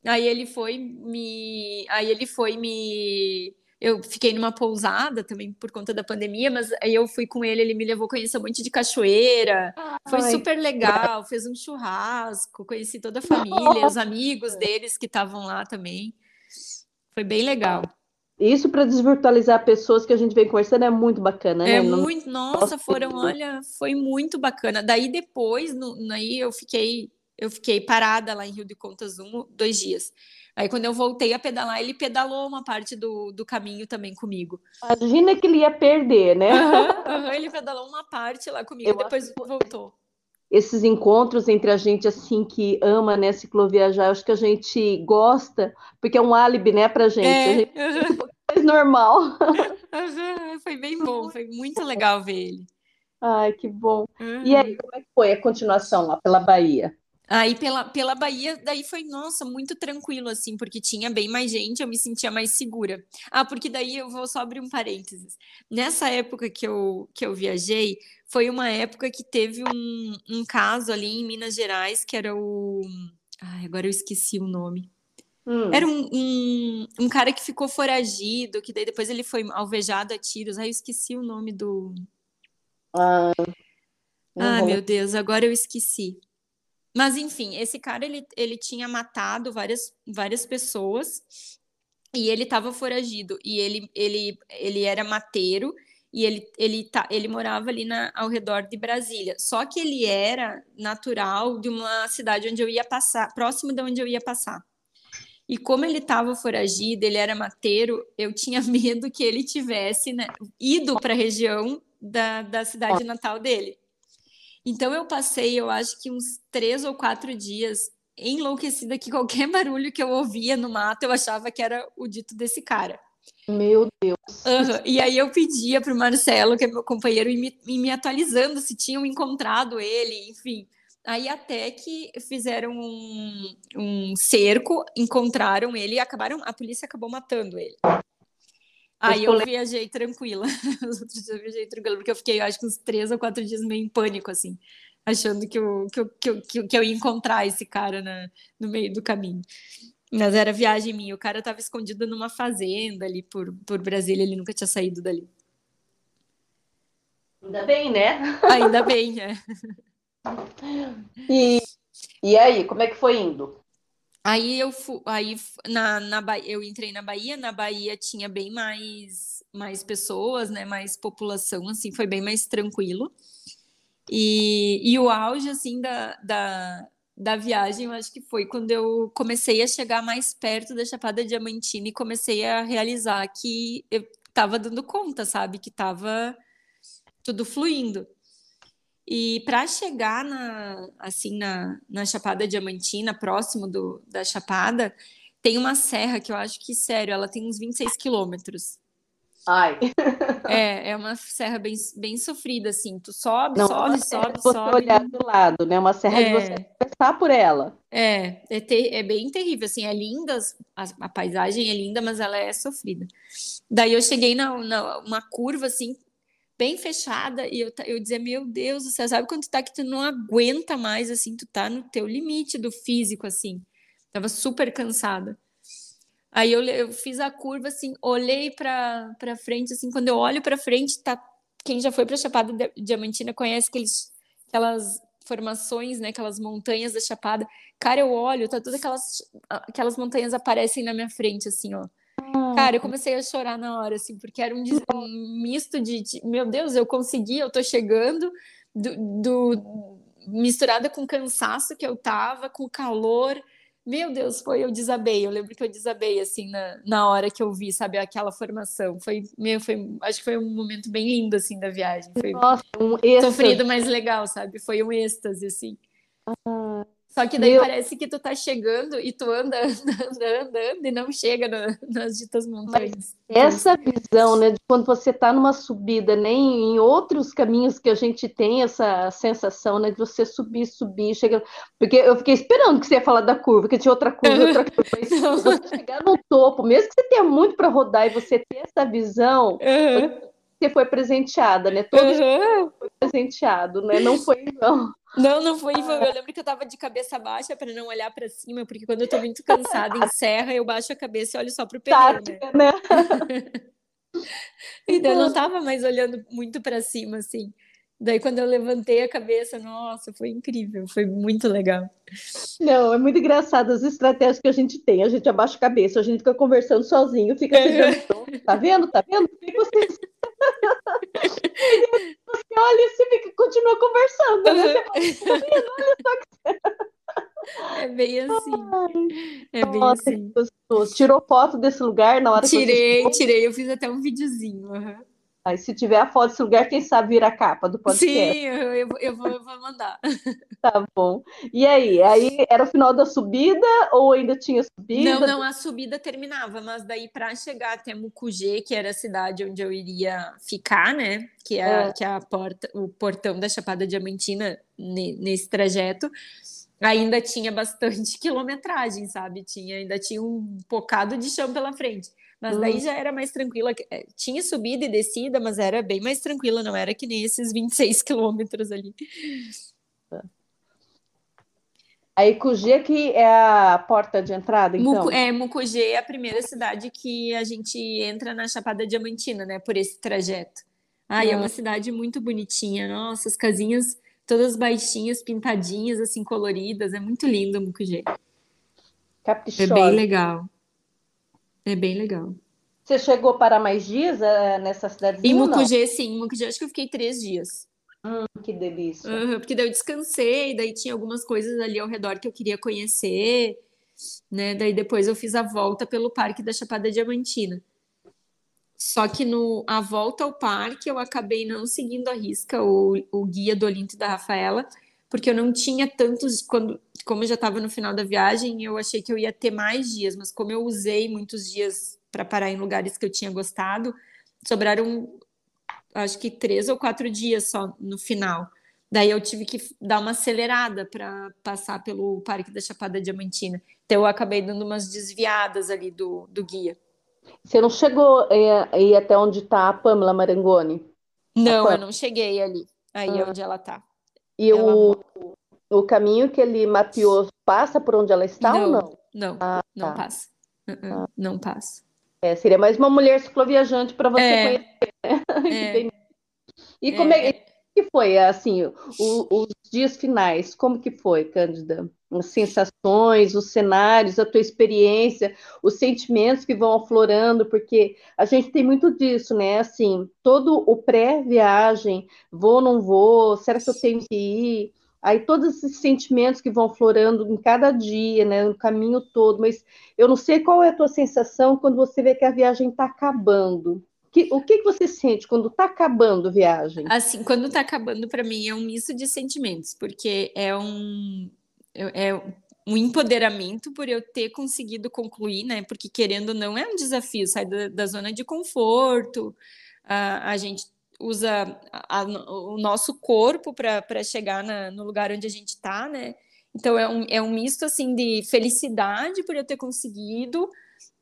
Aí ele foi me. Aí ele foi me eu fiquei numa pousada também por conta da pandemia, mas aí eu fui com ele, ele me levou a conhecer um monte de cachoeira. Ai, foi super legal, fez um churrasco, conheci toda a família, os amigos deles que estavam lá também. Foi bem legal. Isso para desvirtualizar pessoas que a gente vem conversando é muito bacana, né? É muito, nossa, foram, olha, foi muito bacana. Daí depois, no, aí eu fiquei, eu fiquei parada lá em Rio de Contas um, dois dias. Aí quando eu voltei a pedalar, ele pedalou uma parte do, do caminho também comigo. Imagina que ele ia perder, né? Uhum, uhum, ele pedalou uma parte lá comigo, eu depois voltou. Esses encontros entre a gente assim que ama, né, cicloviajar, acho que a gente gosta, porque é um álibi, né, pra gente. É, a gente uhum. é mais normal. foi bem bom, foi muito legal ver ele. Ai, que bom. E aí, como é que foi a continuação lá pela Bahia? Aí pela, pela Bahia, daí foi, nossa, muito tranquilo, assim, porque tinha bem mais gente, eu me sentia mais segura. Ah, porque daí eu vou só abrir um parênteses. Nessa época que eu, que eu viajei, foi uma época que teve um, um caso ali em Minas Gerais, que era o. Ai, agora eu esqueci o nome. Hum. Era um, um, um, cara que ficou foragido, que daí depois ele foi alvejado a tiros. Aí eu esqueci o nome do. Ah, ah meu Deus, agora eu esqueci. Mas, enfim, esse cara, ele, ele tinha matado várias, várias pessoas e ele estava foragido. E ele, ele, ele era mateiro e ele, ele, tá, ele morava ali na, ao redor de Brasília. Só que ele era natural de uma cidade onde eu ia passar, próximo de onde eu ia passar. E como ele estava foragido, ele era mateiro, eu tinha medo que ele tivesse né, ido para a região da, da cidade natal dele. Então eu passei, eu acho que uns três ou quatro dias enlouquecida que qualquer barulho que eu ouvia no mato eu achava que era o dito desse cara. Meu Deus. Uhum. E aí eu pedia para o Marcelo, que é meu companheiro, ir me, me atualizando se tinham encontrado ele, enfim. Aí até que fizeram um, um cerco, encontraram ele e acabaram, a polícia acabou matando ele. Aí eu viajei tranquila. Os outros dias eu viajei tranquila, porque eu fiquei, eu acho que uns três ou quatro dias meio em pânico, assim, achando que eu, que eu, que eu, que eu ia encontrar esse cara na, no meio do caminho. Mas era viagem minha. O cara estava escondido numa fazenda ali por, por Brasília, ele nunca tinha saído dali. Ainda bem, né? Ainda bem, é. E, e aí, como é que foi indo? Aí eu fui, aí na, na eu entrei na Bahia, na Bahia tinha bem mais mais pessoas, né, mais população, assim, foi bem mais tranquilo. E, e o auge assim da, da, da viagem, eu acho que foi quando eu comecei a chegar mais perto da Chapada Diamantina e comecei a realizar que eu estava dando conta, sabe, que estava tudo fluindo. E para chegar na, assim, na, na Chapada Diamantina, próximo do, da Chapada, tem uma serra que eu acho que, sério, ela tem uns 26 quilômetros. Ai. É, é uma serra bem, bem sofrida, assim. Tu sobe, Não, sobe, sobe, você sobe. olhar do lado, né? Uma serra é. de você passar por ela. É, é, ter, é bem terrível, assim. É linda, a, a, paisagem é linda, mas ela é sofrida. Daí eu cheguei na, na uma curva, assim, bem fechada, e eu, eu dizia, meu Deus do céu, sabe quando tu tá que tu não aguenta mais, assim, tu tá no teu limite do físico, assim. Tava super cansada. Aí eu, eu fiz a curva, assim, olhei pra, pra frente, assim, quando eu olho pra frente, tá... Quem já foi pra Chapada Diamantina conhece aqueles, aquelas formações, né, aquelas montanhas da Chapada. Cara, eu olho, tá todas aquelas, aquelas montanhas aparecem na minha frente, assim, ó. Cara, eu comecei a chorar na hora, assim, porque era um, um misto de, de, meu Deus, eu consegui, eu tô chegando, do, do, misturada com o cansaço que eu tava, com o calor, Meu Deus, foi, eu desabei. Eu lembro que eu desabei, assim, na, na hora que eu vi, sabe, aquela formação. Foi, meu, foi, acho que foi um momento bem lindo, assim, da viagem. Foi Nossa, um êxtase. sofrido, mas legal, sabe? Foi um êxtase, assim. Ah, Só que daí Meu- parece que tu tá chegando e tu anda, anda, andando e não chega na- nas ditas montanhas. Essa visão, né, de quando você está numa subida, né, em outros caminhos que a gente tem essa sensação, né, de você subir, subir, chega, porque eu fiquei esperando que você ia falar da curva, que tinha outra curva, outra curva, mas você chegar no topo, mesmo que você tenha muito para rodar e você ter essa visão, Aham, você foi presenteada, né, todo aham. presenteado, né, não foi não. Não, não foi. foi- Eu lembro que eu tava de cabeça baixa para não olhar para cima, porque quando eu tô muito cansada em serra, eu baixo a cabeça e olho só pro pneu, né? Tática, né? Então eu não tava mais olhando muito para cima, assim. Daí quando eu levantei a cabeça, nossa, foi incrível, foi muito legal. Não, é muito engraçado as estratégias que a gente tem. A gente abaixa a cabeça, a gente fica conversando sozinho, fica se dando som. Tá vendo? Tá vendo? Por que você... você olha e você fica, continua conversando, né? Você fala, "Tá vendo? Olha só que É bem assim. É bem Nossa, que assim. Tirou foto desse lugar na hora que você Tirei, tirei, eu fiz até um videozinho. aham. Aí, se tiver a foto desse lugar, quem sabe vira a capa do podcast. Sim, eu, eu vou- eu vou, eu vou mandar. Tá bom. E aí? Aí era o final da subida ou ainda tinha subida? Não, não, a subida terminava, mas daí para chegar até Mucugê, que era a cidade onde eu iria ficar, né? Que é, É. que é a porta, o portão da Chapada Diamantina ne- nesse trajeto. Ainda tinha bastante quilometragem, sabe? Tinha, ainda tinha um bocado de chão pela frente. Mas daí já era mais tranquila. eh, Tinha subida e descida, mas era bem mais tranquila, não era que nem esses 26 quilômetros ali. Aí Cugia que é a porta de entrada, então? Mucu- é, Mucugê é a primeira cidade que a gente entra na Chapada Diamantina, né? Por esse trajeto. Ai, é Hum. uma cidade muito bonitinha. Nossa, as casinhas todas baixinhas, pintadinhas, assim, coloridas. É muito lindo Mucugê. É Caprichosa. bem legal. É bem legal. Você chegou para mais dias eh, nessa cidadezinha Em? Mucugê, sim. Em Mucugê, acho que eu fiquei três dias. Hum, que delícia. Aham, porque daí eu descansei, daí tinha algumas coisas ali ao redor que eu queria conhecer, né? Daí depois eu fiz a volta pelo Parque da Chapada Diamantina. Só que no a volta ao parque eu acabei não seguindo a risca o, o guia do Olinto e da Rafaela, porque eu não tinha tantos quando como eu já estava no final da viagem, eu achei que eu ia ter mais dias, mas como eu usei muitos dias para parar em lugares que eu tinha gostado, sobraram acho que três ou quatro dias só no final. Daí eu tive que dar uma acelerada para passar pelo Parque da Chapada Diamantina. Então eu acabei dando umas desviadas ali do, do guia. Você não chegou eh, a ir até onde está a Pamela Marangoni? Não, Pam- eu não cheguei ali. Aí é Ah. onde ela tá. E Ela o, o caminho que ele mapeou passa por onde ela está ou não? Não, não tá. passa. Uh-uh, Não passa. É, seria mais uma mulher cicloviajante para você É. conhecer. É, Bem- E como é, é, que foi, assim, o- os dias finais? Como que foi, Cândida? As sensações, os cenários, a tua experiência, os sentimentos que vão aflorando, porque a gente tem muito disso, né? Assim, todo o pré-viagem, vou, não vou, será que eu tenho que ir? Aí todos esses sentimentos que vão aflorando em cada dia, né? No caminho todo, mas eu não sei qual é a tua sensação quando você vê que a viagem está acabando. Que- o que que você sente quando está acabando a viagem? Assim, quando tá acabando, para mim é um misto de sentimentos, porque é um é é um empoderamento por eu ter conseguido concluir, né? Porque querendo não é um desafio, sai da, da zona de conforto, a, a gente usa a- a- o nosso corpo para chegar na- no lugar onde a gente está, né? Então é um, é um misto assim de felicidade por eu ter conseguido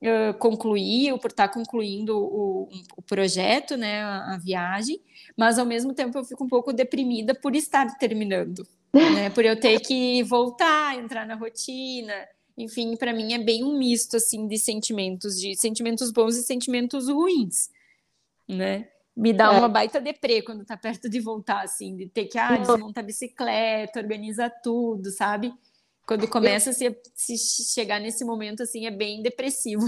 eh, concluir, ou por estar concluindo o, o projeto, né? A, a viagem mas ao mesmo tempo eu fico um pouco deprimida por estar terminando, né? Por eu ter que voltar, entrar na rotina. Enfim, para mim é bem um misto assim de sentimentos, de sentimentos bons e sentimentos ruins, né? Me dá É. uma baita deprê quando tá perto de voltar, assim, de ter que ah, desmontar a bicicleta, organizar tudo, sabe? Quando começa a se, se chegar nesse momento, assim, é bem depressivo.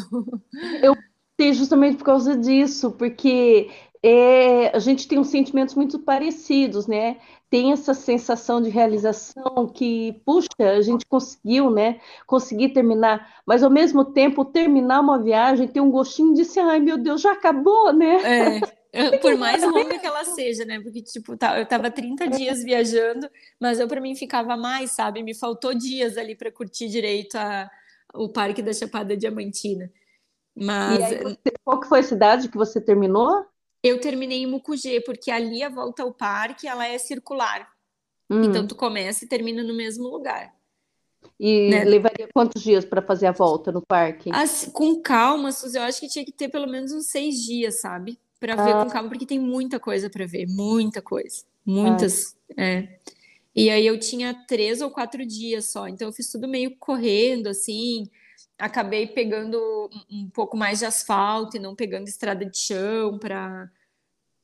Sei justamente por causa disso, porque é, a gente tem uns sentimentos muito parecidos, né? Tem essa sensação de realização que, puxa, a gente conseguiu, né? Conseguir terminar, mas ao mesmo tempo, terminar uma viagem tem um gostinho de assim, ai meu Deus, já acabou, né? É. Por mais longa que ela seja, né? Porque, tipo, tá, eu tava 30 dias viajando, mas eu, para mim, ficava mais, sabe? Me faltou dias ali para curtir direito a, o Parque da Chapada Diamantina. Mas. E aí, você, qual que foi a cidade que você terminou? Eu terminei em Mucugê, porque ali a volta ao parque ela é circular. Hum. Então tu começa e termina no mesmo lugar. E né? levaria quantos dias para fazer a volta no parque? Com calma, Suzy, eu acho que tinha que ter pelo menos uns seis dias, sabe? Para ah. ver com calma, porque tem muita coisa para ver, muita coisa, muitas. Ah. É. E aí eu tinha três ou quatro dias só, então eu fiz tudo meio correndo, assim acabei pegando um pouco mais de asfalto e não pegando estrada de chão para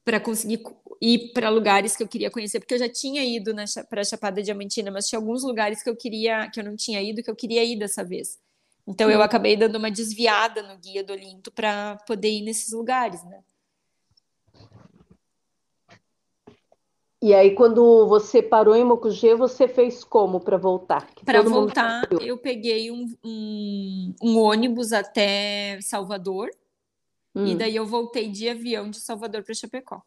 para conseguir ir para lugares que eu queria conhecer, porque eu já tinha ido para a Chapada Diamantina, mas tinha alguns lugares que eu queria que eu não tinha ido que eu queria ir dessa vez. Então eu uhum. acabei dando uma desviada no guia do Olinto para poder ir nesses lugares, né? E aí, quando você parou em Mocugê, você fez como para voltar? Para voltar, eu peguei um, um, um, ônibus até Salvador, hum. e daí eu voltei de avião de Salvador para Chapecó.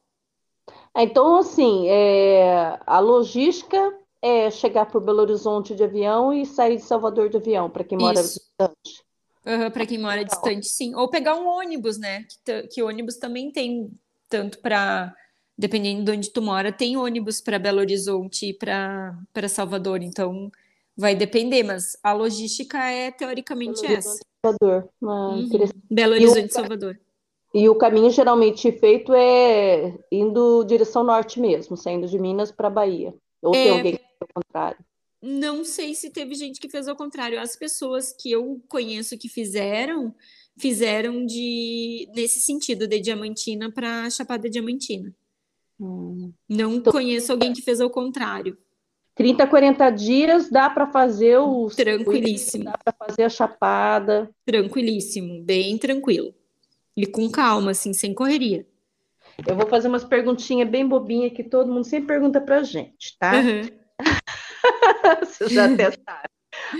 Então, assim, é, a logística é chegar por Belo Horizonte de avião e sair de Salvador de avião, para quem mora Isso. distante. Uhum, para quem mora distante, sim. Ou pegar um ônibus, né? Que, que ônibus também tem tanto para dependendo de onde tu mora, tem ônibus para Belo Horizonte e para Salvador, então vai depender, mas a logística é teoricamente Belo essa. Salvador. Uhum. Belo Horizonte, e Salvador. E o caminho geralmente feito é indo direção norte mesmo, saindo de Minas para Bahia. Ou é... tem alguém que fez o contrário? Não sei se teve gente que fez ao contrário. As pessoas que eu conheço que fizeram, fizeram de nesse sentido, de Diamantina para Chapada Diamantina. Hum. Não conheço alguém que fez ao contrário. 30, 40 dias dá para fazer o. Tranquilíssimo. Dá para fazer a chapada. Tranquilíssimo, bem tranquilo. E com calma, assim, sem correria. Eu vou fazer umas perguntinhas bem bobinhas que todo mundo sempre pergunta pra gente, tá? Uhum. Você já sabe.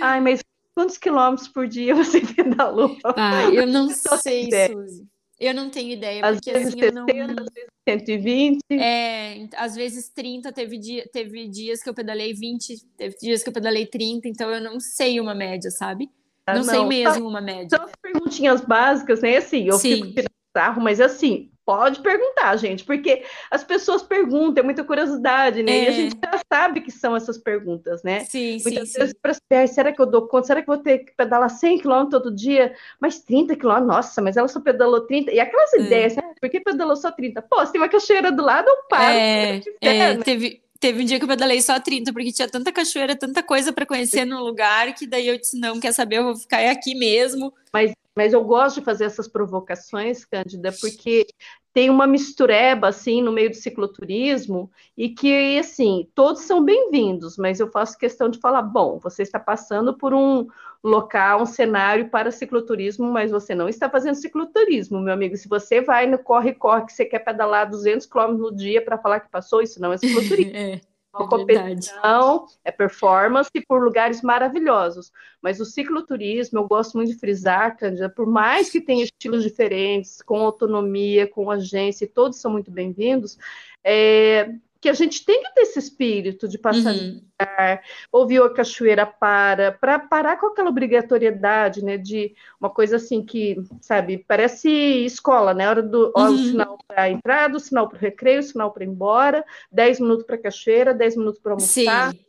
Ai, mas quantos quilômetros por dia você pedalou? Ah, eu não sei, Suzy. Eu não tenho ideia, às porque vezes assim 60, eu não. Às vezes 120. É, às vezes 30, teve, dia, teve dias que eu pedalei 20, teve dias que eu pedalei 30, então eu não sei uma média, sabe? Ah, não, não, sei mesmo uma média. São as perguntinhas básicas, né? Assim, eu Sim. fico sarro, mas assim, Pode perguntar, gente, porque as pessoas perguntam, é muita curiosidade, né? É. E a é. gente já sabe que são essas perguntas, né? Sim, Muitas sim, vezes para saber, será que eu dou conta? Será que eu vou ter que pedalar 100 km todo dia? Mas 30 km, nossa, mas ela só pedalou 30. E aquelas é. ideias, né? por que pedalou só 30? Pô, se tem uma cachoeira do lado, eu paro. É, é né? teve, teve um dia que eu pedalei só 30, porque tinha tanta cachoeira, tanta coisa para conhecer no lugar, que daí eu disse, não, quer saber, eu vou ficar aqui mesmo. Mas mas eu gosto de fazer essas provocações, Cândida, porque tem uma mistureba assim no meio do cicloturismo e que assim todos são bem-vindos, mas eu faço questão de falar, bom, você está passando por um local, um cenário para cicloturismo, mas você não está fazendo cicloturismo, meu amigo. Se você vai no corre corre que você quer pedalar 200 km no dia para falar que passou, isso não é cicloturismo. é. Uma é competição, é performance por lugares maravilhosos. Mas o cicloturismo, eu gosto muito de frisar, Cândida, por mais que tenha estilos diferentes, com autonomia, com agência, e todos são muito bem-vindos, é, que a gente tem que ter esse espírito de passar uhum. lugar, ouvir a cachoeira para, para parar com aquela obrigatoriedade, né, de uma coisa assim que, sabe, parece escola, né, hora do uhum. o sinal para a entrada, o sinal para o recreio, o sinal para ir embora, 10 minutos para a cachoeira, 10 minutos para almoçar. Sim.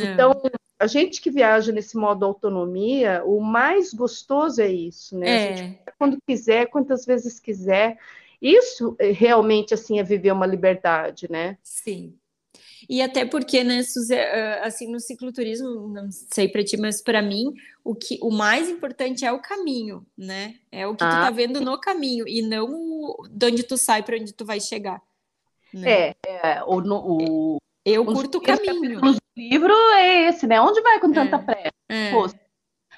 Então, a gente que viaja nesse modo autonomia, o mais gostoso é isso, né? É. A gente, quando quiser, quantas vezes quiser, isso eh, realmente assim é viver uma liberdade, né? Sim. E até porque, né, eh, assim, no cicloturismo, não sei para ti, mas para mim, o que o mais importante é o caminho, né? É o que ah. tu tá vendo no caminho e não de onde tu sai para onde tu vai chegar. Né? É, é o, o, eu curto o caminho. O livro é esse, né? Onde vai com tanta é, pressa? É. Pô,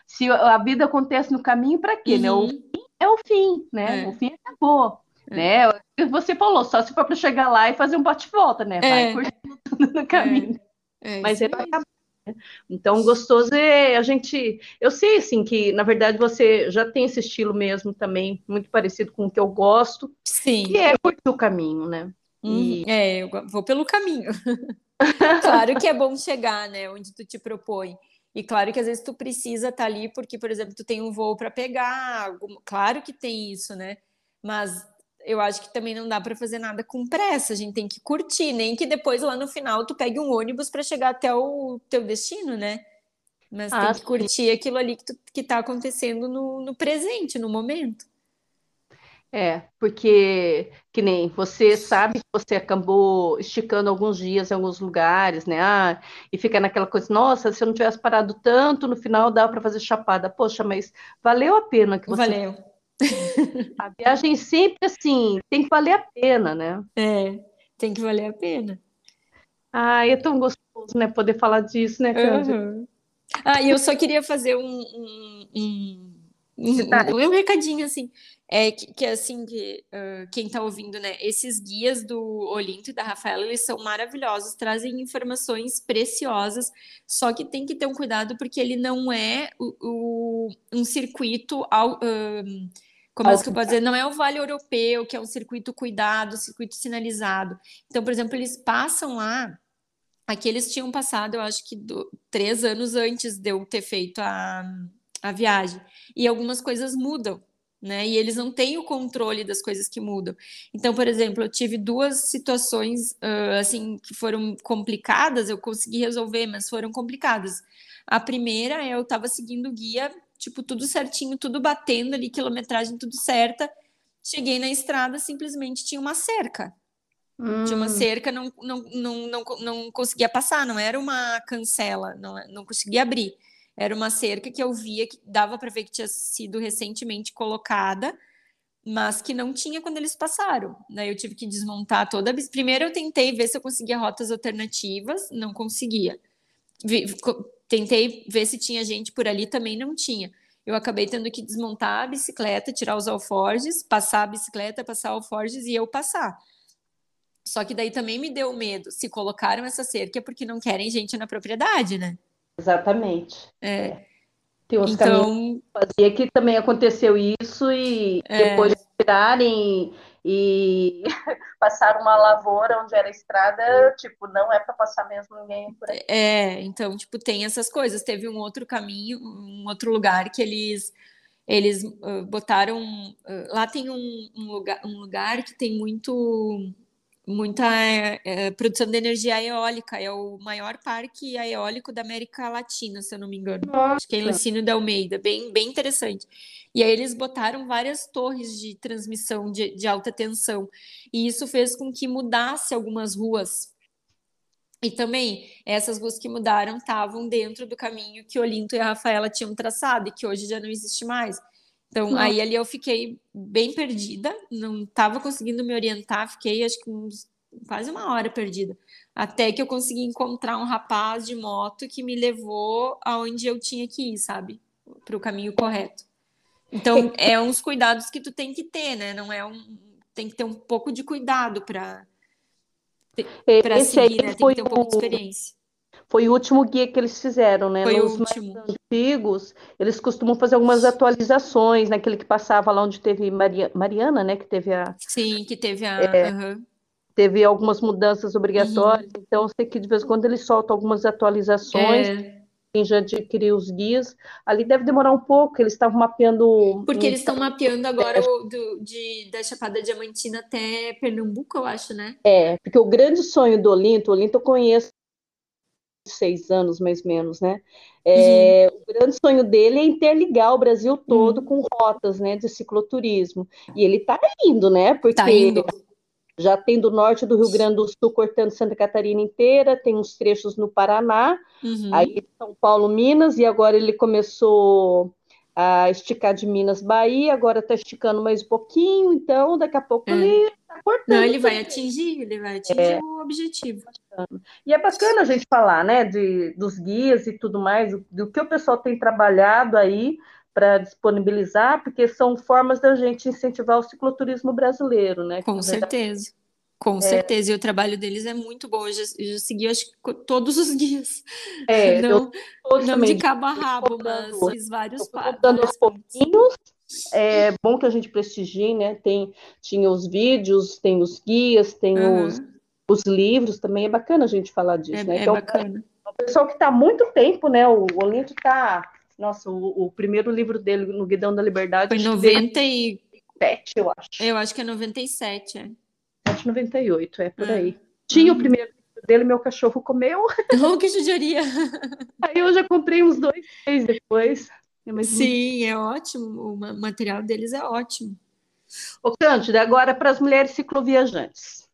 se a vida acontece no caminho, para quê, uhum. né? O uhum. fim é o fim, né? É. O fim acabou. É. né? Você falou, só se for para chegar lá e fazer um bate-volta, né? Vai é. curtindo tudo no caminho. É. é Mas é né? então, gostoso é a gente. Eu sei, assim, que na verdade você já tem esse estilo mesmo também, muito parecido com o que eu gosto. Sim. Que é curtir o caminho, né? E... Uhum. É, eu vou pelo caminho. claro que é bom chegar, né, onde tu te propõe. E claro que às vezes tu precisa estar tá ali porque, por exemplo, tu tem um voo para pegar. Claro que tem isso, né? Mas eu acho que também não dá para fazer nada com pressa. A gente tem que curtir, nem que depois lá no final tu pegue um ônibus para chegar até o teu destino, né? Mas ah, tem que curtir aquilo ali que, tu, que tá acontecendo no, no presente, no momento. É, porque que nem você sabe que você acabou esticando alguns dias em alguns lugares, né? Ah, e fica naquela coisa, nossa, se eu não tivesse parado tanto, no final dá para fazer chapada. Poxa, mas valeu a pena que você. Valeu. A viagem sempre assim, tem que valer a pena, né? É, tem que valer a pena. Ah, é tão gostoso, né? Poder falar disso, né, Cândia? Uhum. Ah, e eu só queria fazer um, um, um, um, um recadinho assim. É que, que assim, que, uh, quem está ouvindo, né? Esses guias do Olinto e da Rafaela, eles são maravilhosos, trazem informações preciosas, só que tem que ter um cuidado porque ele não é o, o um circuito ao, uh, como é eu? Não é o Vale Europeu, que é um circuito cuidado, circuito sinalizado. Então, por exemplo, eles passam lá. Aqui eles tinham passado, eu acho que do, três anos antes de eu ter feito a, a viagem. E algumas coisas mudam né? E eles não têm o controle das coisas que mudam. Então, por exemplo, eu tive duas situações uh, assim que foram complicadas, eu consegui resolver, mas foram complicadas. A primeira, eu estava seguindo o guia, tipo, tudo certinho, tudo batendo ali, quilometragem tudo certa. Cheguei na estrada, simplesmente tinha uma cerca. Hum. Tinha uma hum. cerca, não, não, não, não, não conseguia passar, não era uma cancela, não, não conseguia abrir. Era uma cerca que eu via que dava para ver que tinha sido recentemente colocada, mas que não tinha quando eles passaram. Daí eu tive que desmontar toda. Primeiro eu tentei ver se eu conseguia rotas alternativas, não conseguia. Tentei ver se tinha gente por ali, também não tinha. Eu acabei tendo que desmontar a bicicleta, tirar os alforjes, passar a bicicleta, passar alforjes e eu passar. Só que daí também me deu medo. Se colocaram essa cerca é porque não querem gente na propriedade, né? Exatamente. É. Tem uns então... caminhos que fazia que também aconteceu isso e é. depois de tirarem e passar uma lavoura onde era estrada, tipo, não é para passar mesmo ninguém por aí. É, então, tipo, tem essas coisas. Teve um outro caminho, um outro lugar que eles eles uh, botaram uh, lá tem um, um, lugar um lugar que tem muito muita é, produção de energia eólica. É o maior parque eólico da América Latina, se eu não me engano. Nossa. Acho que é em Licínio de Almeida, bem, bem interessante. E aí eles botaram várias torres de transmissão de, de alta tensão. E isso fez com que mudasse algumas ruas. E também, essas ruas que mudaram estavam dentro do caminho que Olinto e a Rafaela tinham traçado e que hoje já não existe mais. Então, aí ali eu fiquei bem perdida, não estava conseguindo me orientar, fiquei acho que uns, quase uma hora perdida. Até que eu consegui encontrar um rapaz de moto que me levou aonde eu tinha que ir, sabe? Para o caminho correto. Então, é uns cuidados que tu tem que ter, né? Não é um. Tem que ter um pouco de cuidado para para seguir, né? Tem que ter um pouco de experiência. Foi o último guia que eles fizeram, né? Foi Nos o último. mais antigos, eles costumam fazer algumas atualizações, naquele que passava lá onde teve Maria, Mariana, né? Que teve a. Sim, que teve a. É, uhum. Teve algumas mudanças obrigatórias, uhum. então eu sei que de vez em quando eles soltam algumas atualizações. É. Quem já adquiriu os guias, ali deve demorar um pouco, eles estavam mapeando. Porque eles estão mapeando agora o, do, de, da Chapada Diamantina até Pernambuco, eu acho, né? É, porque o grande sonho do Olinto, o Olinto eu conheço seis anos, mais ou menos, né? É, uhum. O grande sonho dele é interligar o Brasil todo uhum. com rotas, né, de cicloturismo. E ele está indo, né? Porque tá indo. já tem do norte do Rio Grande do Sul cortando Santa Catarina inteira, tem uns trechos no Paraná, uhum. aí São Paulo, Minas, e agora ele começou a esticar de Minas, Bahia, agora está esticando mais um pouquinho, então daqui a pouco é. ele está cortando. Não, ele vai atingir, ele vai atingir é. o objetivo. E é bacana a gente falar, né, de, dos guias e tudo mais, do que o pessoal tem trabalhado aí para disponibilizar, porque são formas da gente incentivar o cicloturismo brasileiro, né? Com certeza. Com é. certeza, e o trabalho deles é muito bom. Eu já, eu já segui, acho que todos os dias. É, não, não de cabo a rabo, mas fiz vários dando aos pouquinhos. É bom que a gente prestigie, né? Tem, tinha os vídeos, tem os guias, tem uhum. os, os livros também. É bacana a gente falar disso, é, né? É então, bacana. O pessoal que está há muito tempo, né? O Olinto está. Nossa, o, o, primeiro livro dele, no Guidão da Liberdade. Foi 97, eu acho. Eu acho que é 97, é. Acho 98, é por aí. Tinha o uhum. primeiro livro dele, meu cachorro comeu. Oh, que judiaria! Aí eu já comprei uns dois, três depois. É Sim, é ótimo. O material deles é ótimo. Ô, Cândida, agora para as mulheres cicloviajantes.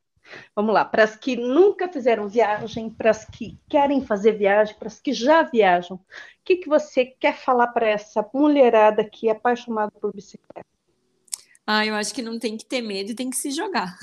Vamos lá, para as que nunca fizeram viagem, para as que querem fazer viagem, para as que já viajam, o que, que você quer falar para essa mulherada que é apaixonada por bicicleta? Ah, eu acho que não tem que ter medo tem que se jogar.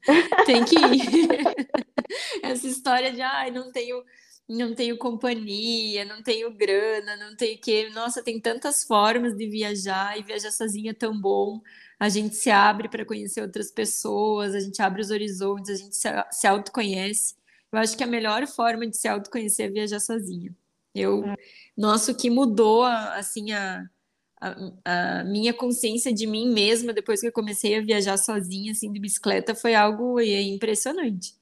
tem que ir. Essa história de, ai, ah, não tenho, não tenho companhia, não tenho grana, não tenho que. Nossa, tem tantas formas de viajar e viajar sozinha é tão bom. A gente se abre para conhecer outras pessoas, a gente abre os horizontes, a gente se, se autoconhece. Eu acho que a melhor forma de se autoconhecer é viajar sozinha. Eu, é. nossa, o que mudou assim a a, a, minha consciência de mim mesma depois que eu comecei a viajar sozinha assim de bicicleta foi algo impressionante.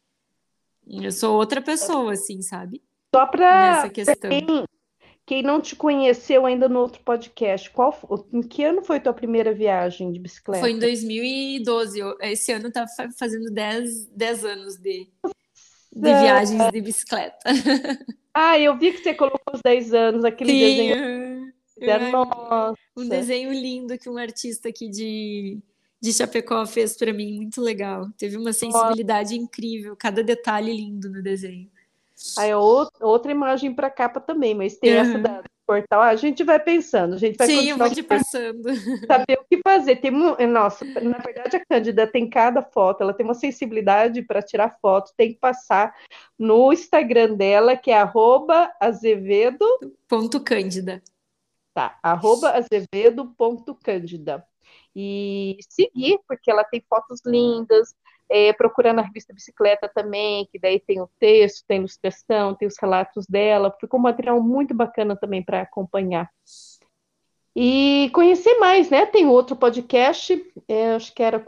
Eu sou outra pessoa assim, sabe? Só para quem, não te conheceu ainda no outro podcast, qual em que ano foi tua primeira viagem de bicicleta? Foi em 2012. Esse ano tá fazendo 10, 10 anos de, de viagens de bicicleta. Ah, eu vi que você colocou os 10 anos, aquele Sim. desenho nossa. Um desenho lindo que um artista aqui de, de Chapecó fez para mim, muito legal. Teve uma sensibilidade Nossa. incrível, cada detalhe lindo no desenho. Aí é outra imagem para capa também, mas tem uhum. essa da portal. a gente vai pensando, a gente vai Sim, eu vou te passando. Saber o que fazer. Tem, nossa, na verdade a Cândida tem cada foto, ela tem uma sensibilidade para tirar foto, tem que passar no Instagram dela, que é azevedo. Ponto Cândida. Tá, arroba azevedo.cândida. E seguir, porque ela tem fotos lindas, é, procurando a revista Bicicleta também, que daí tem o texto, tem ilustração, tem os relatos dela, ficou um material muito bacana também para acompanhar. E conhecer mais, né? Tem outro podcast, é, acho que era.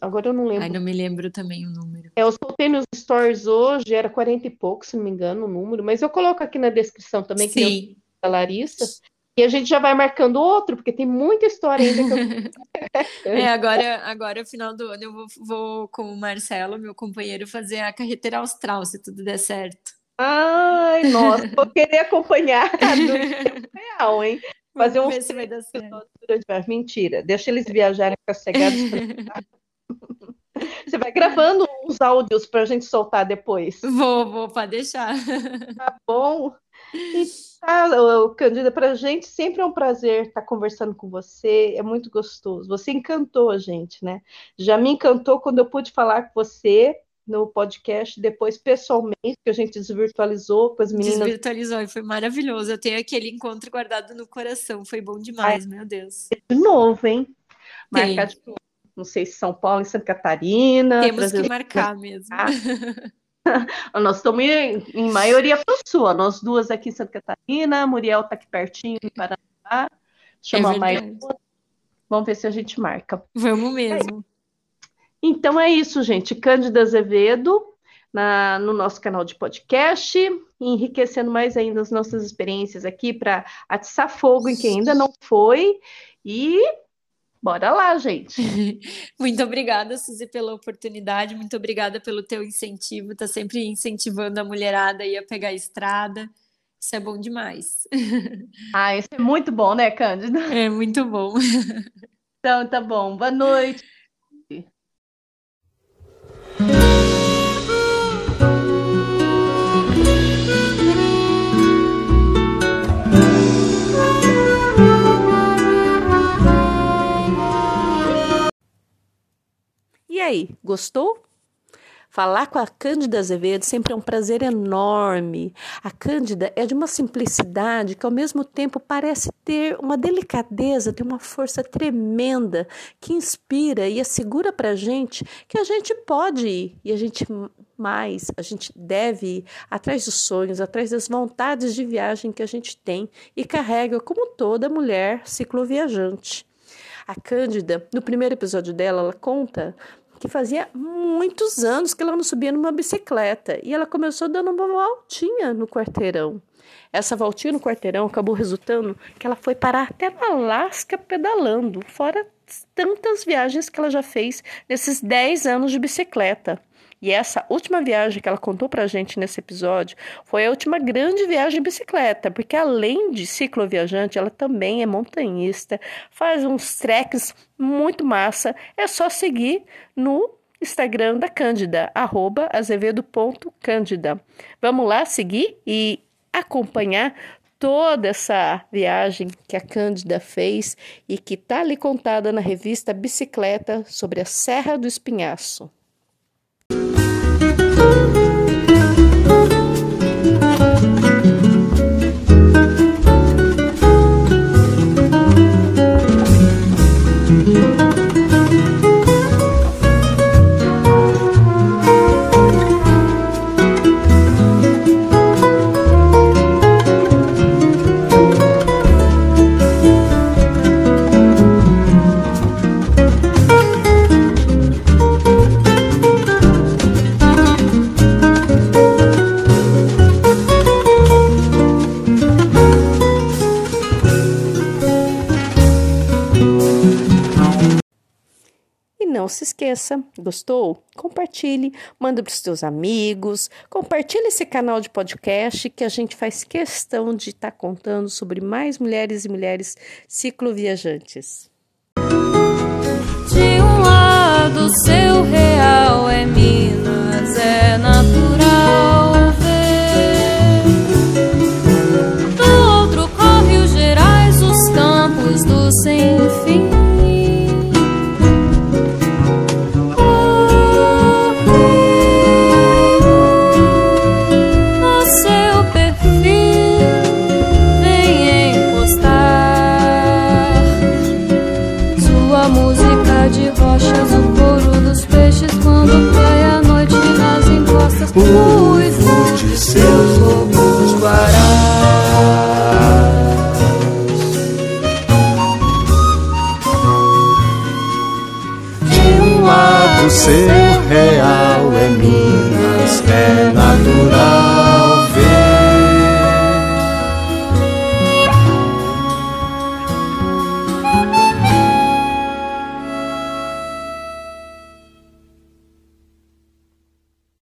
Agora eu não lembro. Ai, não me lembro também o número. É, eu soltei nos stories hoje, era 40 e pouco, se não me engano, o número, mas eu coloco aqui na descrição também, Sim. que é a Larissa. E a gente já vai marcando outro, porque tem muita história ainda que eu... é, agora, agora, final do ano, eu vou, vou, com o Marcelo, meu companheiro, fazer a carreteira austral, se tudo der certo. Ai, nossa, vou querer acompanhar do real, hein? Fazer um. Ver se vai dar certo. Mentira, deixa eles viajarem sossegados. Você vai gravando os áudios para a gente soltar depois. Vou, vou, para deixar. Tá bom. E ah, Candida, para a gente sempre é um prazer estar conversando com você, é muito gostoso. Você encantou a gente, né? Já me encantou quando eu pude falar com você no podcast, depois pessoalmente, que a gente desvirtualizou com as meninas. Desvirtualizou e foi maravilhoso. Eu tenho aquele encontro guardado no coração, foi bom demais, Ai, meu Deus. De novo, hein? Marcar de não sei se São Paulo e Santa Catarina. Temos que marcar mesmo. nós estamos em, em maioria para o sul, nós duas aqui em Santa Catarina, Muriel está aqui pertinho em Paraná, chama é mais. Vamos ver se a gente marca. Vamos mesmo. Então é isso, gente. Cândida Azevedo na, no nosso canal de podcast, enriquecendo mais ainda as nossas experiências aqui para atiçar fogo em quem ainda não foi. E Bora lá, gente. muito obrigada, Suzy, pela oportunidade. Muito obrigada pelo teu incentivo. Tá sempre incentivando a mulherada aí a pegar a estrada. Isso é bom demais. ah, isso é muito bom, né, Cândida? É muito bom. então, tá bom. Boa noite. Aí, gostou? Falar com a Cândida Azevedo sempre é um prazer enorme. A Cândida é de uma simplicidade que, ao mesmo tempo, parece ter uma delicadeza, tem uma força tremenda que inspira e assegura para a gente que a gente pode ir e a gente mais, a gente deve ir atrás dos sonhos, atrás das vontades de viagem que a gente tem e carrega como toda mulher cicloviajante. A Cândida, no primeiro episódio dela, ela conta que fazia muitos anos que ela não subia numa bicicleta e ela começou dando uma voltinha no quarteirão. Essa voltinha no quarteirão acabou resultando que ela foi parar até no Alasca pedalando, fora tantas viagens que ela já fez nesses 10 anos de bicicleta. E essa última viagem que ela contou pra gente nesse episódio foi a última grande viagem de bicicleta, porque além de cicloviajante, ela também é montanhista, faz uns treks muito massa. É só seguir no Instagram da Cândida, azevedo.cândida. Vamos lá seguir e acompanhar toda essa viagem que a Cândida fez e que está ali contada na revista Bicicleta sobre a Serra do Espinhaço. Esqueça, gostou? Compartilhe, manda para os seus amigos, compartilhe esse canal de podcast que a gente faz questão de estar tá contando sobre mais mulheres e mulheres cicloviajantes. De um lado, seu real é Minas, é natural ver. Do outro, corre os Gerais, os campos do sem fim. Uivos de seus lobos guarás. De um lado seu